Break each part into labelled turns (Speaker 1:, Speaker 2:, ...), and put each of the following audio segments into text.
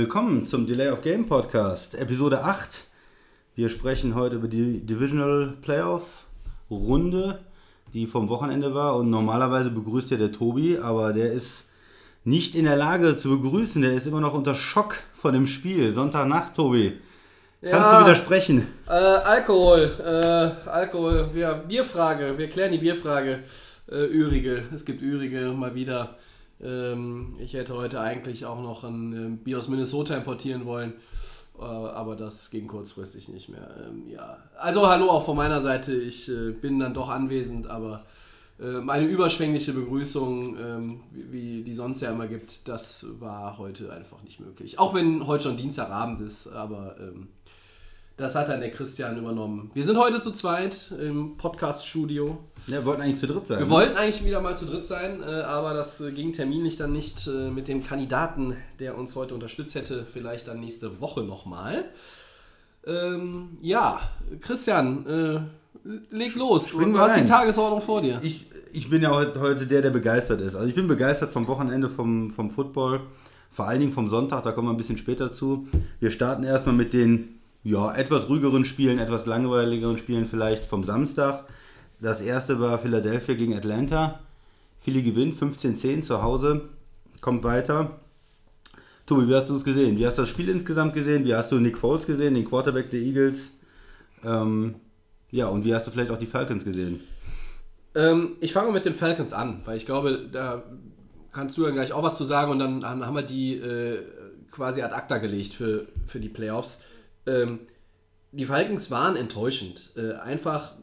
Speaker 1: Willkommen zum Delay of Game Podcast, Episode 8. Wir sprechen heute über die Divisional Playoff Runde, die vom Wochenende war. Und normalerweise begrüßt ja der Tobi, aber der ist nicht in der Lage zu begrüßen. Der ist immer noch unter Schock von dem Spiel. Sonntagnacht, Tobi. Kannst
Speaker 2: Ja.
Speaker 1: du widersprechen?
Speaker 2: Äh, Alkohol, äh, Alkohol, wir, Bierfrage, wir klären die Bierfrage. Äh, Ürige, es gibt Ürige mal wieder. Ähm, ich hätte heute eigentlich auch noch ein ähm, Bier aus Minnesota importieren wollen, äh, aber das ging kurzfristig nicht mehr. Ähm, ja, also hallo auch von meiner Seite, ich äh, bin dann doch anwesend, aber meine überschwängliche Begrüßung, wie, die sonst ja immer gibt, das war heute einfach nicht möglich. Auch wenn heute schon Dienstagabend ist, aber das hat dann der Christian übernommen. Wir sind heute zu zweit im Podcast-Studio.
Speaker 1: Ja, wir wollten eigentlich zu dritt sein.
Speaker 2: Wir
Speaker 1: ne?
Speaker 2: wollten eigentlich wieder mal zu dritt sein, äh, aber das äh, ging terminlich dann nicht äh, mit dem Kandidaten, der uns heute unterstützt hätte. Vielleicht dann nächste Woche nochmal. Ähm, ja, Christian, äh, leg los.
Speaker 1: Springen
Speaker 2: du hast
Speaker 1: rein.
Speaker 2: die Tagesordnung vor dir.
Speaker 1: Ich, ich bin ja heute heute der, der begeistert ist. Also ich bin begeistert vom Wochenende vom, vom Football, vor allen Dingen vom Sonntag, da kommen wir ein bisschen später zu. Wir starten erstmal mit den ja, etwas ruhigeren Spielen, etwas langweiligeren Spielen vielleicht vom Samstag. Das erste war Philadelphia gegen Atlanta. Philly gewinnt 15-10 zu Hause, kommt weiter. Tobi, wie hast du es gesehen? Wie hast du das Spiel insgesamt gesehen? Wie hast du Nick Foles gesehen, den Quarterback der Eagles? Ähm, ja, und wie hast du vielleicht auch die Falcons gesehen?
Speaker 2: Ähm, ich fange mit den Falcons an, weil ich glaube, da kannst du dann gleich auch was zu sagen und dann haben wir die äh, quasi ad acta gelegt für, für die Playoffs. Ähm, die Falcons waren enttäuschend. Äh, einfach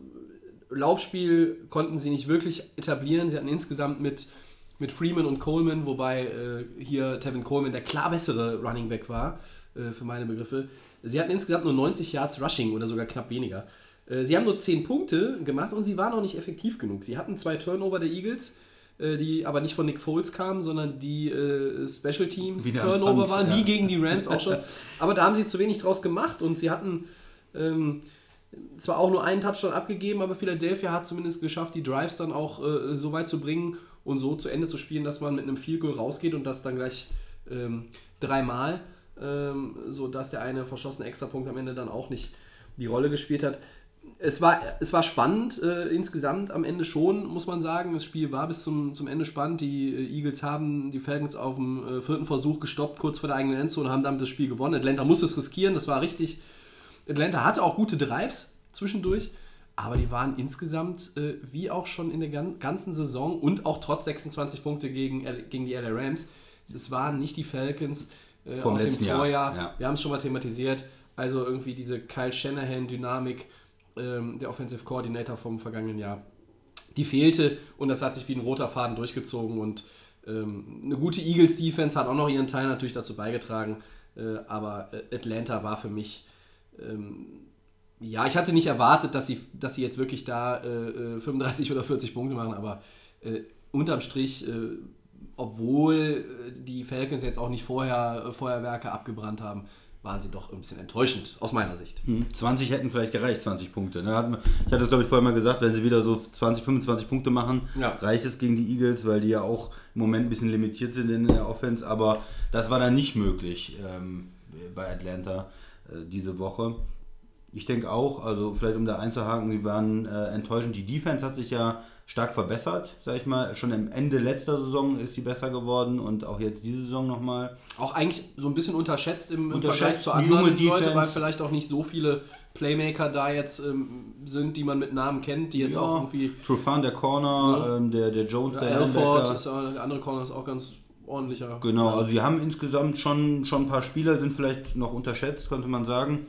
Speaker 2: Laufspiel konnten sie nicht wirklich etablieren. Sie hatten insgesamt mit, mit Freeman und Coleman, wobei äh, hier Tevin Coleman der klar bessere Running Back war, äh, für meine Begriffe. Sie hatten insgesamt nur 90 Yards Rushing oder sogar knapp weniger. Äh, Sie haben nur 10 Punkte gemacht und sie waren auch nicht effektiv genug. Sie hatten zwei Turnover der Eagles, die aber nicht von Nick Foles kamen, sondern die äh, Special Teams
Speaker 1: Wieder
Speaker 2: Turnover
Speaker 1: Punt,
Speaker 2: waren,
Speaker 1: ja.
Speaker 2: wie gegen die Rams auch schon. Aber da haben sie zu wenig draus gemacht und sie hatten ähm, zwar auch nur einen Touchdown abgegeben, aber Philadelphia hat zumindest geschafft, die Drives dann auch äh, so weit zu bringen und so zu Ende zu spielen, dass man mit einem Field Goal rausgeht und das dann gleich ähm, dreimal, ähm, sodass der eine verschossene Extrapunkt am Ende dann auch nicht die Rolle gespielt hat. Es war, es war spannend, äh, insgesamt am Ende schon, muss man sagen. Das Spiel war bis zum, zum Ende spannend. Die äh, Eagles haben die Falcons auf dem äh, vierten Versuch gestoppt, kurz vor der eigenen Endzone, und haben damit das Spiel gewonnen. Atlanta musste es riskieren, das war richtig. Atlanta hatte auch gute Drives zwischendurch, aber die waren insgesamt, äh, wie auch schon in der gan ganzen Saison und auch trotz 26 Punkte gegen, gegen die LA Rams, es waren nicht die Falcons äh,
Speaker 1: Vom
Speaker 2: aus dem
Speaker 1: letzten Jahr,
Speaker 2: Vorjahr.
Speaker 1: ja.
Speaker 2: Wir haben es schon mal thematisiert. Also irgendwie diese Kyle Shanahan-Dynamik, ähm, der Offensive Coordinator vom vergangenen Jahr, die fehlte und das hat sich wie ein roter Faden durchgezogen und ähm, eine gute Eagles-Defense hat auch noch ihren Teil natürlich dazu beigetragen, äh, aber äh, Atlanta war für mich ähm, ja, ich hatte nicht erwartet, dass sie, dass sie jetzt wirklich da äh, äh, 35 oder 40 Punkte machen, aber unterm Strich, obwohl die Falcons jetzt auch nicht vorher Feuerwerke abgebrannt haben, waren sie doch ein bisschen enttäuschend, aus meiner Sicht.
Speaker 1: Hm, 20 hätten vielleicht gereicht, 20 Punkte. Ne? Ich hatte es, glaube ich, vorher mal gesagt, wenn sie wieder so 20, 25 Punkte machen,
Speaker 2: Ja.
Speaker 1: reicht es gegen die Eagles, weil die ja auch im Moment ein bisschen limitiert sind in der Offense. Aber das war dann nicht möglich ähm, bei Atlanta äh, diese Woche. Ich denke auch, also vielleicht um da einzuhaken, die waren äh, enttäuschend. Die Defense hat sich ja stark verbessert, sag ich mal. Schon am Ende letzter Saison ist sie besser geworden und auch jetzt diese Saison nochmal.
Speaker 2: Auch eigentlich so ein bisschen unterschätzt im, im
Speaker 1: Unterschätzt,
Speaker 2: Vergleich zu anderen Leuten,
Speaker 1: Defense.
Speaker 2: weil vielleicht auch nicht so viele Playmaker da jetzt ähm, sind, die man mit Namen kennt, die jetzt auch irgendwie.
Speaker 1: Trufan, der Corner,
Speaker 2: Ja.
Speaker 1: ähm, der, der Jones,
Speaker 2: Ja,
Speaker 1: der
Speaker 2: ist auch, der andere Corner ist auch ganz ordentlicher.
Speaker 1: Genau, also die haben insgesamt schon, schon ein paar Spieler, sind vielleicht noch unterschätzt, könnte man sagen.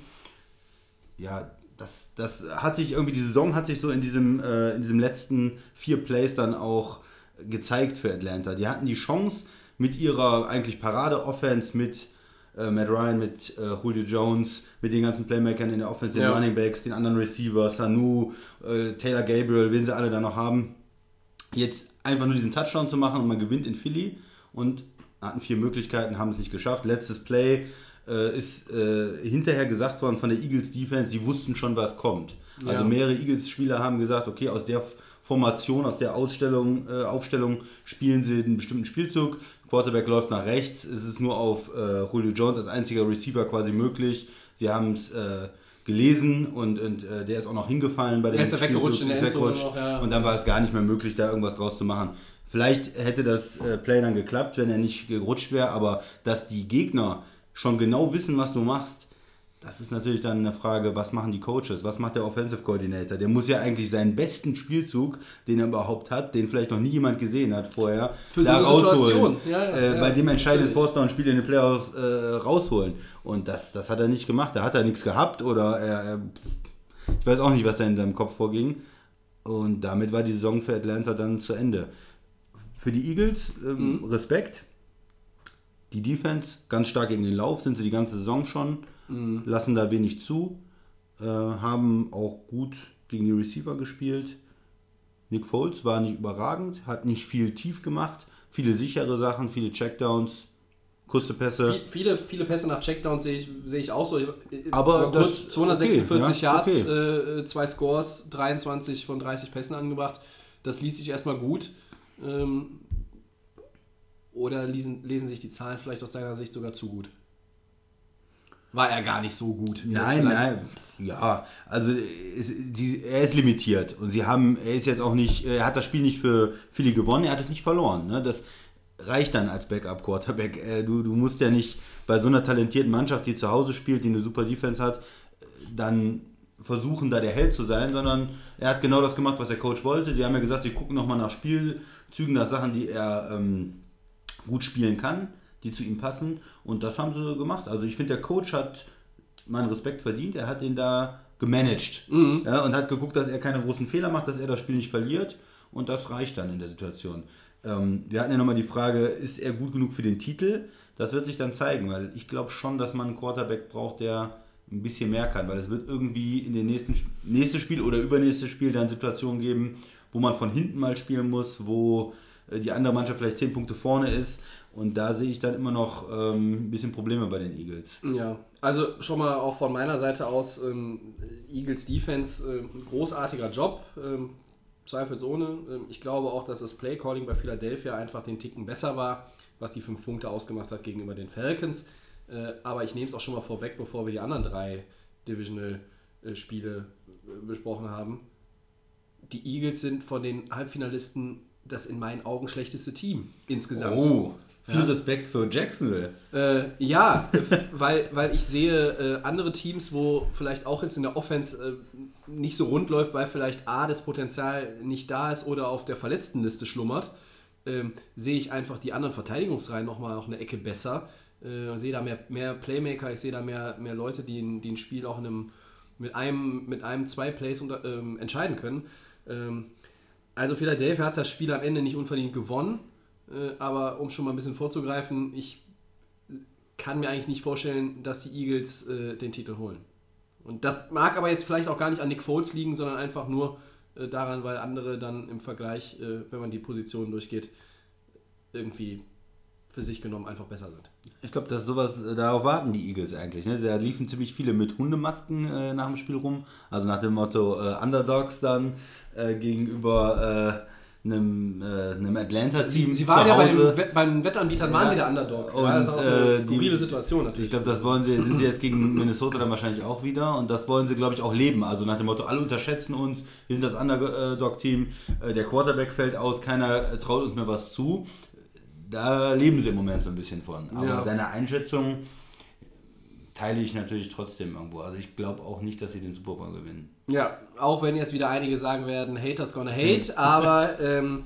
Speaker 1: Ja, das, das hat sich irgendwie, die Saison hat sich so in diesem, äh, in diesem letzten vier Plays dann auch gezeigt für Atlanta. Die hatten die Chance mit ihrer eigentlich Parade-Offense, mit äh, Matt Ryan, mit äh, Julio Jones, mit den ganzen Playmakern in der Offense, den
Speaker 2: Ja.
Speaker 1: Running Backs, den anderen Receivers, Sanu, äh, Taylor Gabriel, wen sie alle da noch haben, jetzt einfach nur diesen Touchdown zu machen und man gewinnt in Philly und hatten vier Möglichkeiten, haben es nicht geschafft. Letztes Play äh, ist äh, hinterher gesagt worden von der Eagles Defense, die wussten schon, was kommt. Also
Speaker 2: Ja.
Speaker 1: mehrere Eagles-Spieler haben gesagt, okay, aus der Formation, aus der Ausstellung, äh, Aufstellung spielen sie einen bestimmten Spielzug. Quarterback läuft nach rechts. Es ist nur auf äh, Julio Jones als einziger Receiver quasi möglich. Sie haben es äh, gelesen und, und äh, der ist auch noch hingefallen bei dem
Speaker 2: ja weggerutscht in der Endzone noch, ja.
Speaker 1: Und dann war es gar nicht mehr möglich, da irgendwas draus zu machen. Vielleicht hätte das äh, Play dann geklappt, wenn er nicht gerutscht wäre, aber dass die Gegner schon genau wissen, was du machst, das ist natürlich dann eine Frage, was machen die Coaches, was macht der Offensive Coordinator? Der muss ja eigentlich seinen besten Spielzug, den er überhaupt hat, den vielleicht noch nie jemand gesehen hat vorher,
Speaker 2: Für so
Speaker 1: da
Speaker 2: eine
Speaker 1: rausholen.
Speaker 2: Ja, ja,
Speaker 1: äh,
Speaker 2: ja,
Speaker 1: bei dem entscheidenden
Speaker 2: natürlich.
Speaker 1: Force Down Spiel in den Playoffs äh, rausholen. Und das, das hat er nicht gemacht. Da hat er nichts gehabt oder er, ich weiß auch nicht, was da in seinem Kopf vorging. Und damit war die Saison für Atlanta dann zu Ende. Für die Eagles ähm, Respekt. Die Defense ganz stark gegen den Lauf, sind sie die ganze Saison schon, lassen da wenig zu, äh, haben auch gut gegen die Receiver gespielt. Nick Foles war nicht überragend, hat nicht viel tief gemacht, viele sichere Sachen, viele Checkdowns, kurze Pässe.
Speaker 2: Viel- Viele, viele Pässe nach Checkdowns sehe ich, sehe ich auch so.
Speaker 1: Aber das-
Speaker 2: kurz 246
Speaker 1: okay, ja,
Speaker 2: Yards,
Speaker 1: okay.
Speaker 2: äh, zwei Scores, 23 von 30 Pässen angebracht. Das liest sich erstmal gut. Ähm, oder lesen, lesen sich die Zahlen vielleicht aus deiner Sicht sogar zu gut? War er gar nicht so gut?
Speaker 1: Nein, nein, ja, also die, er ist limitiert und sie haben, er ist jetzt auch nicht, er hat das Spiel nicht für viele gewonnen, er hat es nicht verloren. Ne? Das reicht dann als Backup-Quarterback. Äh, Du, du musst ja nicht bei so einer talentierten Mannschaft, die zu Hause spielt, die eine super Defense hat, dann versuchen, da der Held zu sein, sondern er hat genau das gemacht, was der Coach wollte. Sie haben ja gesagt, sie gucken nochmal nach Spielzügen, nach Sachen, die er ähm, gut spielen kann, die zu ihm passen. Und das haben sie gemacht. Also ich finde, der Coach hat meinen Respekt verdient. Er hat ihn da gemanagt ja, und hat geguckt, dass er keine großen Fehler macht, dass er das Spiel nicht verliert. Und das reicht dann in der Situation. Ähm, wir hatten ja nochmal die Frage, ist er gut genug für den Titel? Das wird sich dann zeigen, weil ich glaube schon, dass man einen Quarterback braucht, der ein bisschen mehr kann, weil es wird irgendwie in den nächsten nächstes Spiel oder übernächstes Spiel dann Situationen geben, wo man von hinten mal spielen muss, wo die andere Mannschaft vielleicht 10 Punkte vorne ist. Und da sehe ich dann immer noch ähm, ein bisschen Probleme bei den Eagles.
Speaker 2: Ja, also schon mal auch von meiner Seite aus, ähm, Eagles Defense, ähm, großartiger Job, ähm, zweifelsohne. Ähm, ich glaube auch, dass das Play-Calling bei Philadelphia einfach den Ticken besser war, was die fünf Punkte ausgemacht hat gegenüber den Falcons. Äh, aber ich nehme es auch schon mal vorweg, bevor wir die anderen drei Divisional-Spiele äh, besprochen haben. Die Eagles sind von den Halbfinalisten das in meinen Augen schlechteste Team insgesamt.
Speaker 1: Oh, viel
Speaker 2: Ja.
Speaker 1: Respekt für Jacksonville.
Speaker 2: Äh, ja, weil, weil ich sehe äh, andere Teams, wo vielleicht auch jetzt in der Offense äh, nicht so rund läuft, weil vielleicht A, das Potenzial nicht da ist oder auf der Verletztenliste schlummert, ähm, sehe ich einfach die anderen Verteidigungsreihen nochmal noch eine Ecke besser. Äh, sehe da mehr, mehr Playmaker, ich sehe da mehr, mehr Leute, die, die ein Spiel auch in einem, mit einem, mit einem, zwei Plays unter, ähm, entscheiden können. Ähm, also Philadelphia hat das Spiel am Ende nicht unverdient gewonnen, äh, aber um schon mal ein bisschen vorzugreifen, ich kann mir eigentlich nicht vorstellen, dass die Eagles äh, den Titel holen. Und das mag aber jetzt vielleicht auch gar nicht an Nick Foles liegen, sondern einfach nur äh, daran, weil andere dann im Vergleich, wenn man die Positionen durchgeht, irgendwie für sich genommen einfach besser sind.
Speaker 1: Ich glaube, dass sowas, darauf warten die Eagles eigentlich. Ne? Da liefen ziemlich viele mit Hundemasken äh, nach dem Spiel rum. Also nach dem Motto Underdogs dann äh, gegenüber äh, einem, äh, einem Atlanta-Team.
Speaker 2: Sie, sie waren ja bei den, Wett- beim Wettanbietern, waren
Speaker 1: Ja.
Speaker 2: sie der Underdog.
Speaker 1: Und,
Speaker 2: ja, das ist auch
Speaker 1: äh,
Speaker 2: eine
Speaker 1: die-
Speaker 2: skurrile Situation natürlich.
Speaker 1: Ich glaube, das wollen sie, sind sie jetzt gegen Minnesota dann wahrscheinlich auch wieder und das wollen sie, glaube ich, auch leben. Also nach dem Motto, alle unterschätzen uns, wir sind das Underdog-Team, äh, der Quarterback fällt aus, keiner äh, traut uns mehr was zu. Da leben sie im Moment so ein bisschen von. Aber
Speaker 2: Ja.
Speaker 1: deine Einschätzung teile ich natürlich trotzdem irgendwo. Also ich glaube auch nicht, dass sie den Super Bowl gewinnen.
Speaker 2: Ja, auch wenn jetzt wieder einige sagen werden, Haters gonna hate, aber ähm,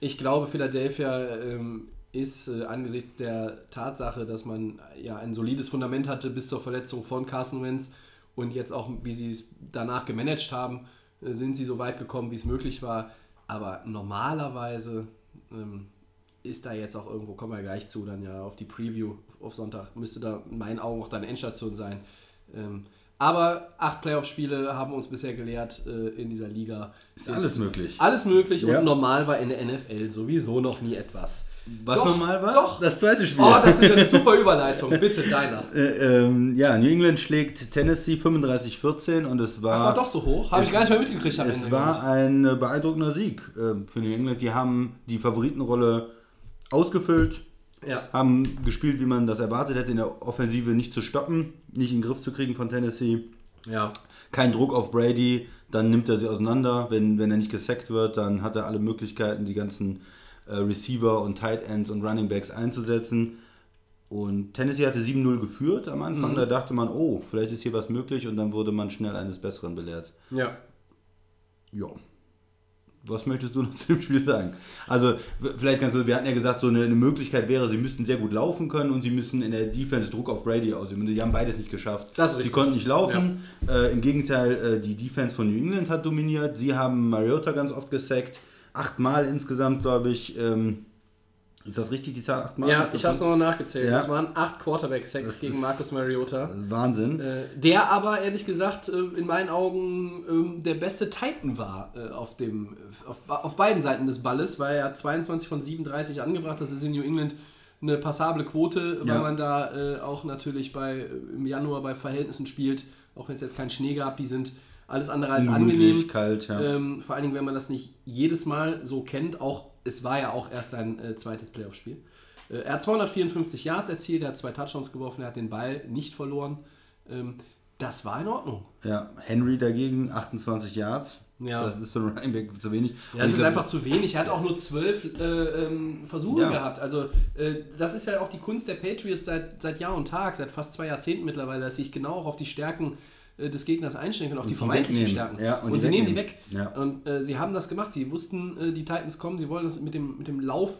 Speaker 2: ich glaube, Philadelphia ähm, ist äh, angesichts der Tatsache, dass man ja ein solides Fundament hatte bis zur Verletzung von Carson Wentz und jetzt auch, wie sie es danach gemanagt haben, äh, sind sie so weit gekommen, wie es möglich war. Aber normalerweise ähm, ist da jetzt auch irgendwo, kommen wir gleich zu, dann ja auf die Preview auf Sonntag, müsste da in meinen Augen auch dann Endstation sein. Ähm, Aber acht Playoff-Spiele haben uns bisher gelehrt äh, in dieser Liga.
Speaker 1: Ist alles möglich.
Speaker 2: Alles möglich
Speaker 1: Ja.
Speaker 2: und normal war in der NFL sowieso noch nie etwas.
Speaker 1: Was
Speaker 2: Doch,
Speaker 1: normal war?
Speaker 2: Doch.
Speaker 1: Das zweite Spiel.
Speaker 2: Oh, das ist eine super Überleitung. Bitte, deiner.
Speaker 1: Äh, ähm, ja, New England schlägt Tennessee 35-14 und es war,
Speaker 2: War doch so hoch? Habe ich gar nicht mehr mitgekriegt am
Speaker 1: es
Speaker 2: Ende.
Speaker 1: war ein beeindruckender Sieg äh, für New England. Die haben die Favoritenrolle ausgefüllt.
Speaker 2: Ja.
Speaker 1: haben gespielt, wie man das erwartet hätte, in der Offensive nicht zu stoppen, nicht in den Griff zu kriegen von Tennessee.
Speaker 2: ja.
Speaker 1: Kein Druck auf Brady, dann nimmt er sie auseinander. Wenn, wenn er nicht gesackt wird, dann hat er alle Möglichkeiten, die ganzen äh, Receiver und Tight Ends und Running Backs einzusetzen. Und Tennessee hatte 7-0 geführt am Anfang. Da dachte man, oh, vielleicht ist hier was möglich. Und dann wurde man schnell eines Besseren belehrt.
Speaker 2: Ja.
Speaker 1: Ja. Was möchtest du noch zu dem Spiel sagen? Also, vielleicht ganz kurz, wir hatten ja gesagt, so eine, eine Möglichkeit wäre, sie müssten sehr gut laufen können und sie müssen in der Defense Druck auf Brady ausüben. Die haben beides nicht geschafft.
Speaker 2: Das ist
Speaker 1: sie
Speaker 2: richtig.
Speaker 1: konnten nicht laufen. Äh, Im Gegenteil, äh, die Defense von New England hat dominiert. Sie haben Mariota ganz oft gesackt. Achtmal insgesamt, glaube ich. Ähm, ist das richtig, die Zahl? Achtmal?
Speaker 2: Ja, ich habe es nochmal nachgezählt.
Speaker 1: Ja.
Speaker 2: Es waren acht Quarterback-Sacks
Speaker 1: Das
Speaker 2: gegen Marcus Mariota.
Speaker 1: Wahnsinn.
Speaker 2: Äh, der aber ehrlich gesagt äh, in meinen Augen ähm, der beste Titan war äh, auf, dem, auf, auf beiden Seiten des Balles, weil er hat 22 von 37 angebracht. Das ist in New England eine passable Quote, weil
Speaker 1: Ja.
Speaker 2: man da auch natürlich bei, im Januar bei Verhältnissen spielt, auch wenn es jetzt keinen Schnee gab, die sind alles andere als angenehm.
Speaker 1: kalt, ja.
Speaker 2: Ähm, vor allen Dingen, wenn man das nicht jedes Mal so kennt, auch es war ja auch erst sein äh, zweites Playoff-Spiel. Äh, er hat 254 Yards erzielt, er hat zwei Touchdowns geworfen, er hat den Ball nicht verloren. Ähm, das war in Ordnung.
Speaker 1: Ja, Henry dagegen 28 Yards.
Speaker 2: Ja.
Speaker 1: Das ist für einen Running Back zu wenig.
Speaker 2: Ja, das ist
Speaker 1: glaub,
Speaker 2: einfach zu wenig. Er hat auch nur zwölf äh, ähm, Versuche
Speaker 1: Ja.
Speaker 2: gehabt. Also äh, das ist ja auch die Kunst der Patriots seit, seit Jahr und Tag, seit fast zwei Jahrzehnten mittlerweile, dass sich genau auch auf die Stärken des Gegners einstellen können, auf die,
Speaker 1: die
Speaker 2: vermeintlichen. Stärken.
Speaker 1: Ja, und
Speaker 2: und sie nehmen die weg.
Speaker 1: Ja.
Speaker 2: Und äh, sie haben das gemacht. Sie wussten, äh, die Titans kommen, sie wollen das mit dem, mit dem Lauf,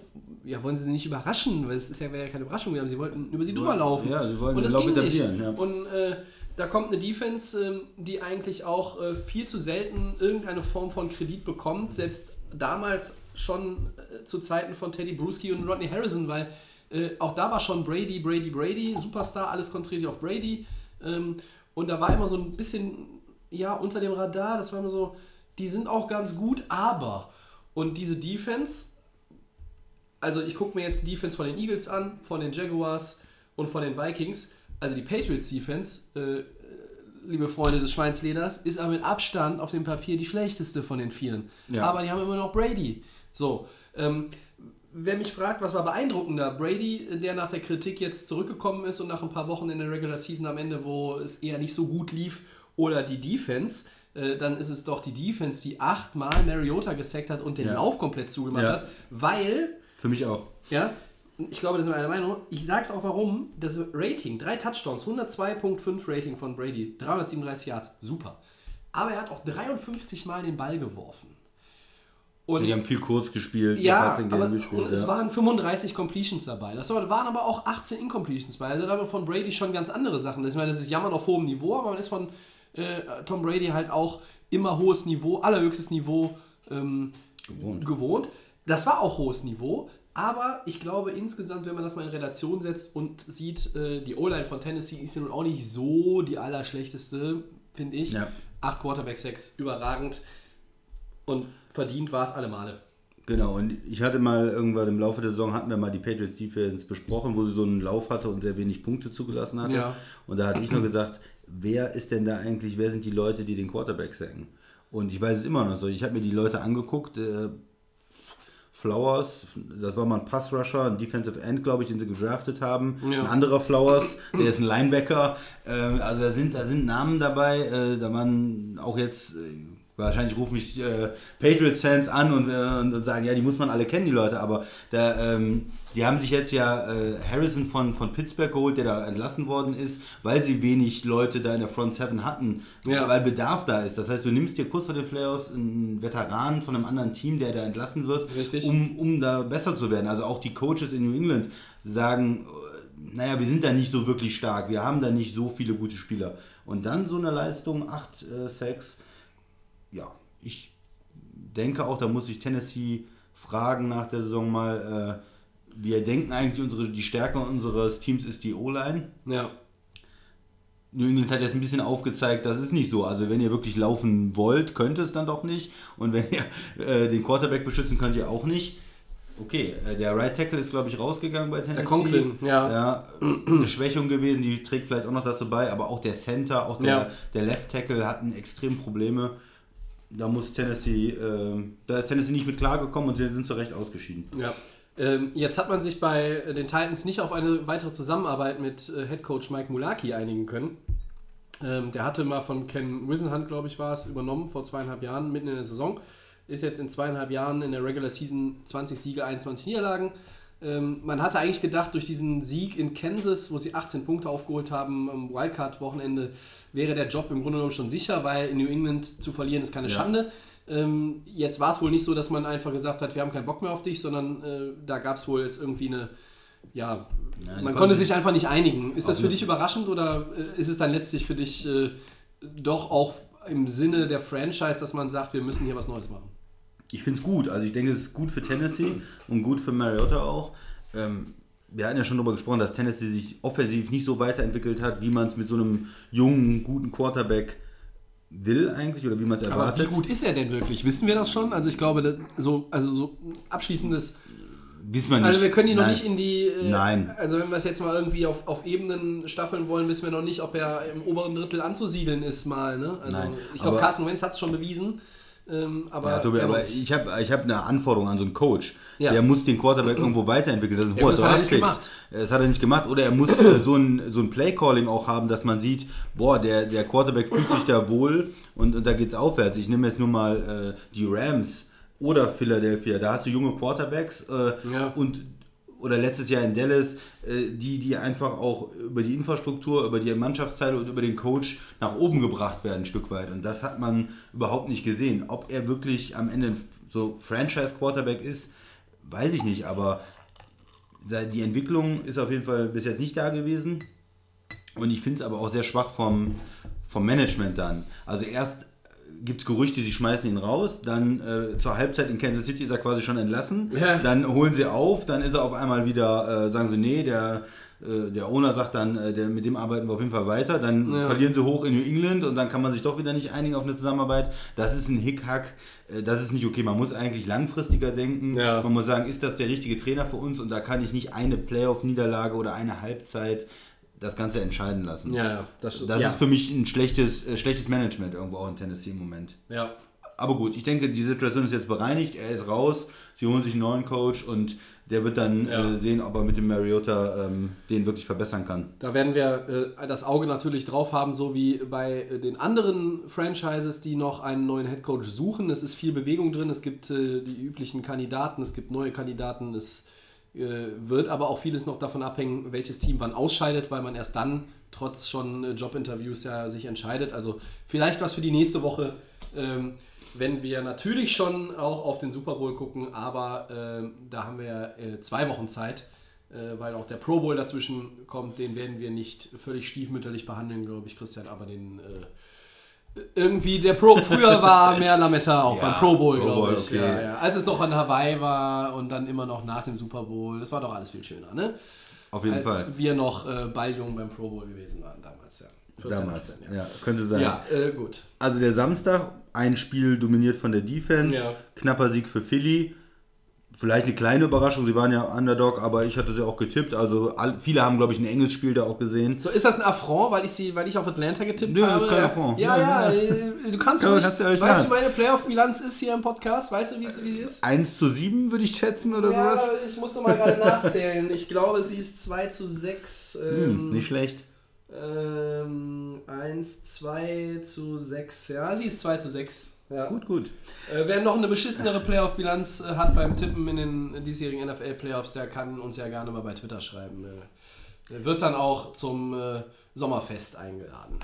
Speaker 2: ja, wollen sie nicht überraschen, weil es ist ja, wäre ja keine Überraschung, gewesen. sie wollten über sie drüber laufen.
Speaker 1: Ja, sie wollen
Speaker 2: und das
Speaker 1: Lauf
Speaker 2: ging nicht.
Speaker 1: ja.
Speaker 2: Und äh, da kommt eine Defense, ähm, die eigentlich auch äh, viel zu selten irgendeine Form von Kredit bekommt. Selbst damals schon äh, zu Zeiten von Teddy Bruschi und Rodney Harrison, weil äh, auch da war schon Brady, Brady, Brady, Superstar, alles konzentriert sich auf Brady. Ähm, und da war immer so ein bisschen, ja, unter dem Radar, das war immer so, die sind auch ganz gut, aber. Und diese Defense, also ich gucke mir jetzt die Defense von den Eagles an, von den Jaguars und von den Vikings. Also die Patriots Defense, äh, liebe Freunde des Schweinsleders, ist aber mit Abstand auf dem Papier die schlechteste von den Vieren.
Speaker 1: Ja.
Speaker 2: Aber die haben immer noch Brady. So, ähm, wer mich fragt, was war beeindruckender? Brady, der nach der Kritik jetzt zurückgekommen ist und nach ein paar Wochen in der Regular Season am Ende, wo es eher nicht so gut lief, oder die Defense, äh, dann ist es doch die Defense, die achtmal Mariota gesackt hat und den
Speaker 1: Ja.
Speaker 2: Lauf komplett zugemacht
Speaker 1: Ja.
Speaker 2: hat, weil
Speaker 1: Für mich auch.
Speaker 2: ja, ich glaube, das ist meine Meinung. Ich sage es auch warum. Das Rating, drei Touchdowns, 102.5 Rating von Brady, 337 Yards, super. Aber er hat auch 53 Mal den Ball geworfen. Und
Speaker 1: Die haben viel kurz gespielt,
Speaker 2: ja,
Speaker 1: Passing
Speaker 2: aber
Speaker 1: gespielt.
Speaker 2: und es
Speaker 1: ja.
Speaker 2: waren 35 Completions dabei. Das waren aber auch 18 Incompletions bei. Also da haben von Brady schon ganz andere Sachen. Das, ich meine, das ist Jammern auf hohem Niveau, aber man ist von äh, Tom Brady halt auch immer hohes Niveau, allerhöchstes Niveau ähm,
Speaker 1: Gewohnt.
Speaker 2: gewohnt. Das war auch hohes Niveau, aber ich glaube insgesamt, wenn man das mal in Relation setzt und sieht, äh, die O-Line von Tennessee ist ja nun auch nicht so die allerschlechteste, finde ich.
Speaker 1: Ja.
Speaker 2: Acht Quarterback, sechs, überragend. Und verdient war es alle Male.
Speaker 1: Genau, und ich hatte mal irgendwann im Laufe der Saison, hatten wir mal die Patriots Defense besprochen, wo sie so einen Lauf hatte und sehr wenig Punkte zugelassen hatte.
Speaker 2: Ja.
Speaker 1: Und da hatte ich nur gesagt, wer ist denn da eigentlich, wer sind die Leute, die den Quarterback sacken? Und ich weiß es immer noch so. Ich habe mir die Leute angeguckt, äh, Flowers, das war mal ein Passrusher, ein Defensive End, glaube ich, den sie gedraftet haben.
Speaker 2: Ja.
Speaker 1: Ein anderer Flowers, der ist ein Linebacker. Äh, also da sind, da sind Namen dabei, äh, da man auch jetzt, äh, wahrscheinlich rufen mich äh, Patriots-Fans an und, äh, und, sagen, ja, die muss man alle kennen, die Leute, aber da, ähm, die haben sich jetzt ja äh, Harrison von, von Pittsburgh geholt, der da entlassen worden ist, weil sie wenig Leute da in der Front Seven hatten,
Speaker 2: Ja.
Speaker 1: weil Bedarf da ist. Das heißt, du nimmst dir kurz vor den Playoffs einen Veteran von einem anderen Team, der da entlassen wird,
Speaker 2: Richtig.
Speaker 1: um, um da besser zu werden. Also auch die Coaches in New England sagen, äh, naja, wir sind da nicht so wirklich stark, wir haben da nicht so viele gute Spieler. Und dann so eine Leistung, 8 äh, Sacks, ja, ich denke auch, da muss sich Tennessee fragen nach der Saison mal, äh, wir denken eigentlich, unsere, die Stärke unseres Teams ist die O-Line.
Speaker 2: Ja.
Speaker 1: New England hat jetzt ein bisschen aufgezeigt, das ist nicht so. Also wenn ihr wirklich laufen wollt, könnt es dann doch nicht. Und wenn ihr äh, den Quarterback beschützen könnt ihr auch nicht. Okay, äh, der Right Tackle ist, glaube ich, rausgegangen bei Tennessee.
Speaker 2: Conklin, ja.
Speaker 1: ja. Eine Schwächung gewesen, die trägt vielleicht auch noch dazu bei, aber auch der Center, auch der,
Speaker 2: Ja.
Speaker 1: der Left Tackle hatten extrem Probleme. Da muss Tennessee, äh, da ist Tennessee nicht mit klargekommen und sie sind zu Recht ausgeschieden.
Speaker 2: Ja. Ähm, jetzt hat man sich bei den Titans nicht auf eine weitere Zusammenarbeit mit äh, Head Coach Mike Mulaki einigen können. Ähm, der hatte mal von Ken Wisenhunt, glaube ich, war es, übernommen vor zweieinhalb Jahren, mitten in der Saison. Ist jetzt in zweieinhalb Jahren in der Regular Season 20 Siege, 21 Niederlagen. Ähm, man hatte eigentlich gedacht, durch diesen Sieg in Kansas, wo sie 18 Punkte aufgeholt haben am Wildcard-Wochenende, wäre der Job im Grunde genommen schon sicher, weil in New England zu verlieren ist keine
Speaker 1: Ja.
Speaker 2: Schande. Ähm, jetzt war es wohl nicht so, dass man einfach gesagt hat, wir haben keinen Bock mehr auf dich, sondern äh, da gab es wohl jetzt irgendwie eine, ja,
Speaker 1: die
Speaker 2: man konnte
Speaker 1: sich
Speaker 2: einfach nicht einigen. Ist das für dich überraschend oder äh, ist es dann letztlich für dich äh, doch auch im Sinne der Franchise, dass man sagt, wir müssen hier was Neues machen?
Speaker 1: Ich finde es gut. Also ich denke, es ist gut für Tennessee und gut für Mariota auch. Ähm, wir hatten ja schon darüber gesprochen, dass Tennessee sich offensiv nicht so weiterentwickelt hat, wie man es mit so einem jungen, guten Quarterback will eigentlich oder wie man es
Speaker 2: Aber
Speaker 1: erwartet.
Speaker 2: wie gut ist er denn wirklich? Wissen wir das schon? Also ich glaube, so, also so ein abschließendes
Speaker 1: Wissen wir nicht.
Speaker 2: Also wir können ihn noch nicht in die. Äh,
Speaker 1: Nein.
Speaker 2: Also wenn wir es jetzt mal irgendwie auf, auf Ebenen staffeln wollen, wissen wir noch nicht, ob er im oberen Drittel anzusiedeln ist mal. Ne? Also
Speaker 1: Nein,
Speaker 2: ich glaube,
Speaker 1: aber-
Speaker 2: Carsten Wentz hat es schon bewiesen. Ähm, aber
Speaker 1: Ja, Tobi,
Speaker 2: er
Speaker 1: aber ich habe ich hab eine Anforderung an so einen Coach.
Speaker 2: Ja.
Speaker 1: Der muss den Quarterback irgendwo weiterentwickeln. Das ist ein
Speaker 2: Ja,
Speaker 1: hoher
Speaker 2: das hat er nicht gemacht.
Speaker 1: Das hat er nicht gemacht. Oder er muss äh, so ein, so ein Play-Calling auch haben, dass man sieht, boah, der, der Quarterback fühlt sich da wohl und, und da geht's aufwärts. Ich nehme jetzt nur mal äh, die Rams oder Philadelphia. Da hast du junge Quarterbacks äh,
Speaker 2: Ja.
Speaker 1: und oder letztes Jahr in Dallas, äh, die, die einfach auch über die Infrastruktur, über die Mannschaftsteile und über den Coach nach oben gebracht werden, ein Stück weit. Und das hat man überhaupt nicht gesehen. Ob er wirklich am Ende so Franchise-Quarterback ist, weiß ich nicht, aber die Entwicklung ist auf jeden Fall bis jetzt nicht da gewesen. Und ich finde es aber auch sehr schwach vom, vom Management dann. Also erst gibt es Gerüchte, sie schmeißen ihn raus, dann äh, zur Halbzeit in Kansas City ist er quasi schon entlassen,
Speaker 2: Ja.
Speaker 1: dann holen sie auf, dann ist er auf einmal wieder, äh, sagen sie, nee, der, äh, der Owner sagt dann, äh, der, mit dem arbeiten wir auf jeden Fall weiter, dann
Speaker 2: Ja.
Speaker 1: verlieren sie hoch in New England und dann kann man sich doch wieder nicht einigen auf eine Zusammenarbeit. Das ist ein Hickhack, äh, das ist nicht okay. Man muss eigentlich langfristiger denken.
Speaker 2: Ja.
Speaker 1: Man muss sagen, ist das der richtige Trainer für uns und da kann ich nicht eine Playoff-Niederlage oder eine Halbzeit das Ganze entscheiden lassen.
Speaker 2: Ja, ja, das,
Speaker 1: Das
Speaker 2: ja.
Speaker 1: ist für mich ein schlechtes, äh, schlechtes Management irgendwo auch in Tennessee im Moment.
Speaker 2: ja.
Speaker 1: Aber gut, ich denke, die Situation ist jetzt bereinigt, er ist raus, sie holen sich einen neuen Coach und der wird dann
Speaker 2: Ja.
Speaker 1: äh, sehen, ob er mit dem Mariota ähm, den wirklich verbessern kann.
Speaker 2: Da werden wir äh, das Auge natürlich drauf haben, so wie bei äh, den anderen Franchises, die noch einen neuen Headcoach suchen. Es ist viel Bewegung drin, es gibt äh, die üblichen Kandidaten, es gibt neue Kandidaten, es wird aber auch vieles noch davon abhängen, welches Team wann ausscheidet, weil man erst dann trotz schon äh, Jobinterviews ja sich entscheidet. Also vielleicht was für die nächste Woche, ähm, wenn wir natürlich schon auch auf den Super Bowl gucken, aber ähm, da haben wir äh, zwei Wochen Zeit äh, weil auch der Pro Bowl dazwischen kommt, den werden wir nicht völlig stiefmütterlich behandeln, glaube ich, Christian, aber den äh, irgendwie der Pro früher war mehr Lametta auch
Speaker 1: Ja,
Speaker 2: beim Pro Bowl, glaube ich.
Speaker 1: okay.
Speaker 2: Ja, ja. Als es noch an Hawaii war und dann immer noch nach dem Super Bowl, das war doch alles viel schöner, ne?
Speaker 1: Auf jeden
Speaker 2: Als
Speaker 1: Fall.
Speaker 2: wir noch äh, Balljung beim Pro Bowl gewesen waren damals, ja. 14,
Speaker 1: Damals.
Speaker 2: 15,
Speaker 1: Ja, könnte sein.
Speaker 2: ja. ja äh, gut.
Speaker 1: Also der Samstag, ein Spiel dominiert von der Defense, knapper Sieg für Philly. Vielleicht eine kleine Überraschung, sie waren ja Underdog, aber ich hatte sie auch getippt. Also viele haben, glaube ich, ein enges Spiel da auch gesehen.
Speaker 2: So, ist das ein Affront, weil ich, sie, weil ich auf Atlanta getippt
Speaker 1: Nö, das
Speaker 2: habe?
Speaker 1: ist kein Affront.
Speaker 2: Ja,
Speaker 1: Ja,
Speaker 2: ja,
Speaker 1: ja.
Speaker 2: äh, du kannst
Speaker 1: Kann-
Speaker 2: ruhig,
Speaker 1: kannst du euch
Speaker 2: weißt du,
Speaker 1: lernen.
Speaker 2: meine Playoff-Bilanz ist hier im Podcast? Weißt du, wie sie ist?
Speaker 1: 1 zu 7 würde ich schätzen oder
Speaker 2: Ja,
Speaker 1: sowas.
Speaker 2: ich muss noch mal gerade nachzählen. Ich glaube, sie ist 2 zu 6.
Speaker 1: Hm,
Speaker 2: Ähm,
Speaker 1: nicht schlecht.
Speaker 2: ähm, 1, 2 zu 6. Ja, sie ist 2 zu 6. Ja.
Speaker 1: Gut, gut.
Speaker 2: Äh, wer noch eine beschissenere Playoff-Bilanz äh, hat beim Tippen in den diesjährigen NFL-Playoffs, der kann uns ja gerne mal bei Twitter schreiben. Äh, Der wird dann auch zum äh, Sommerfest eingeladen.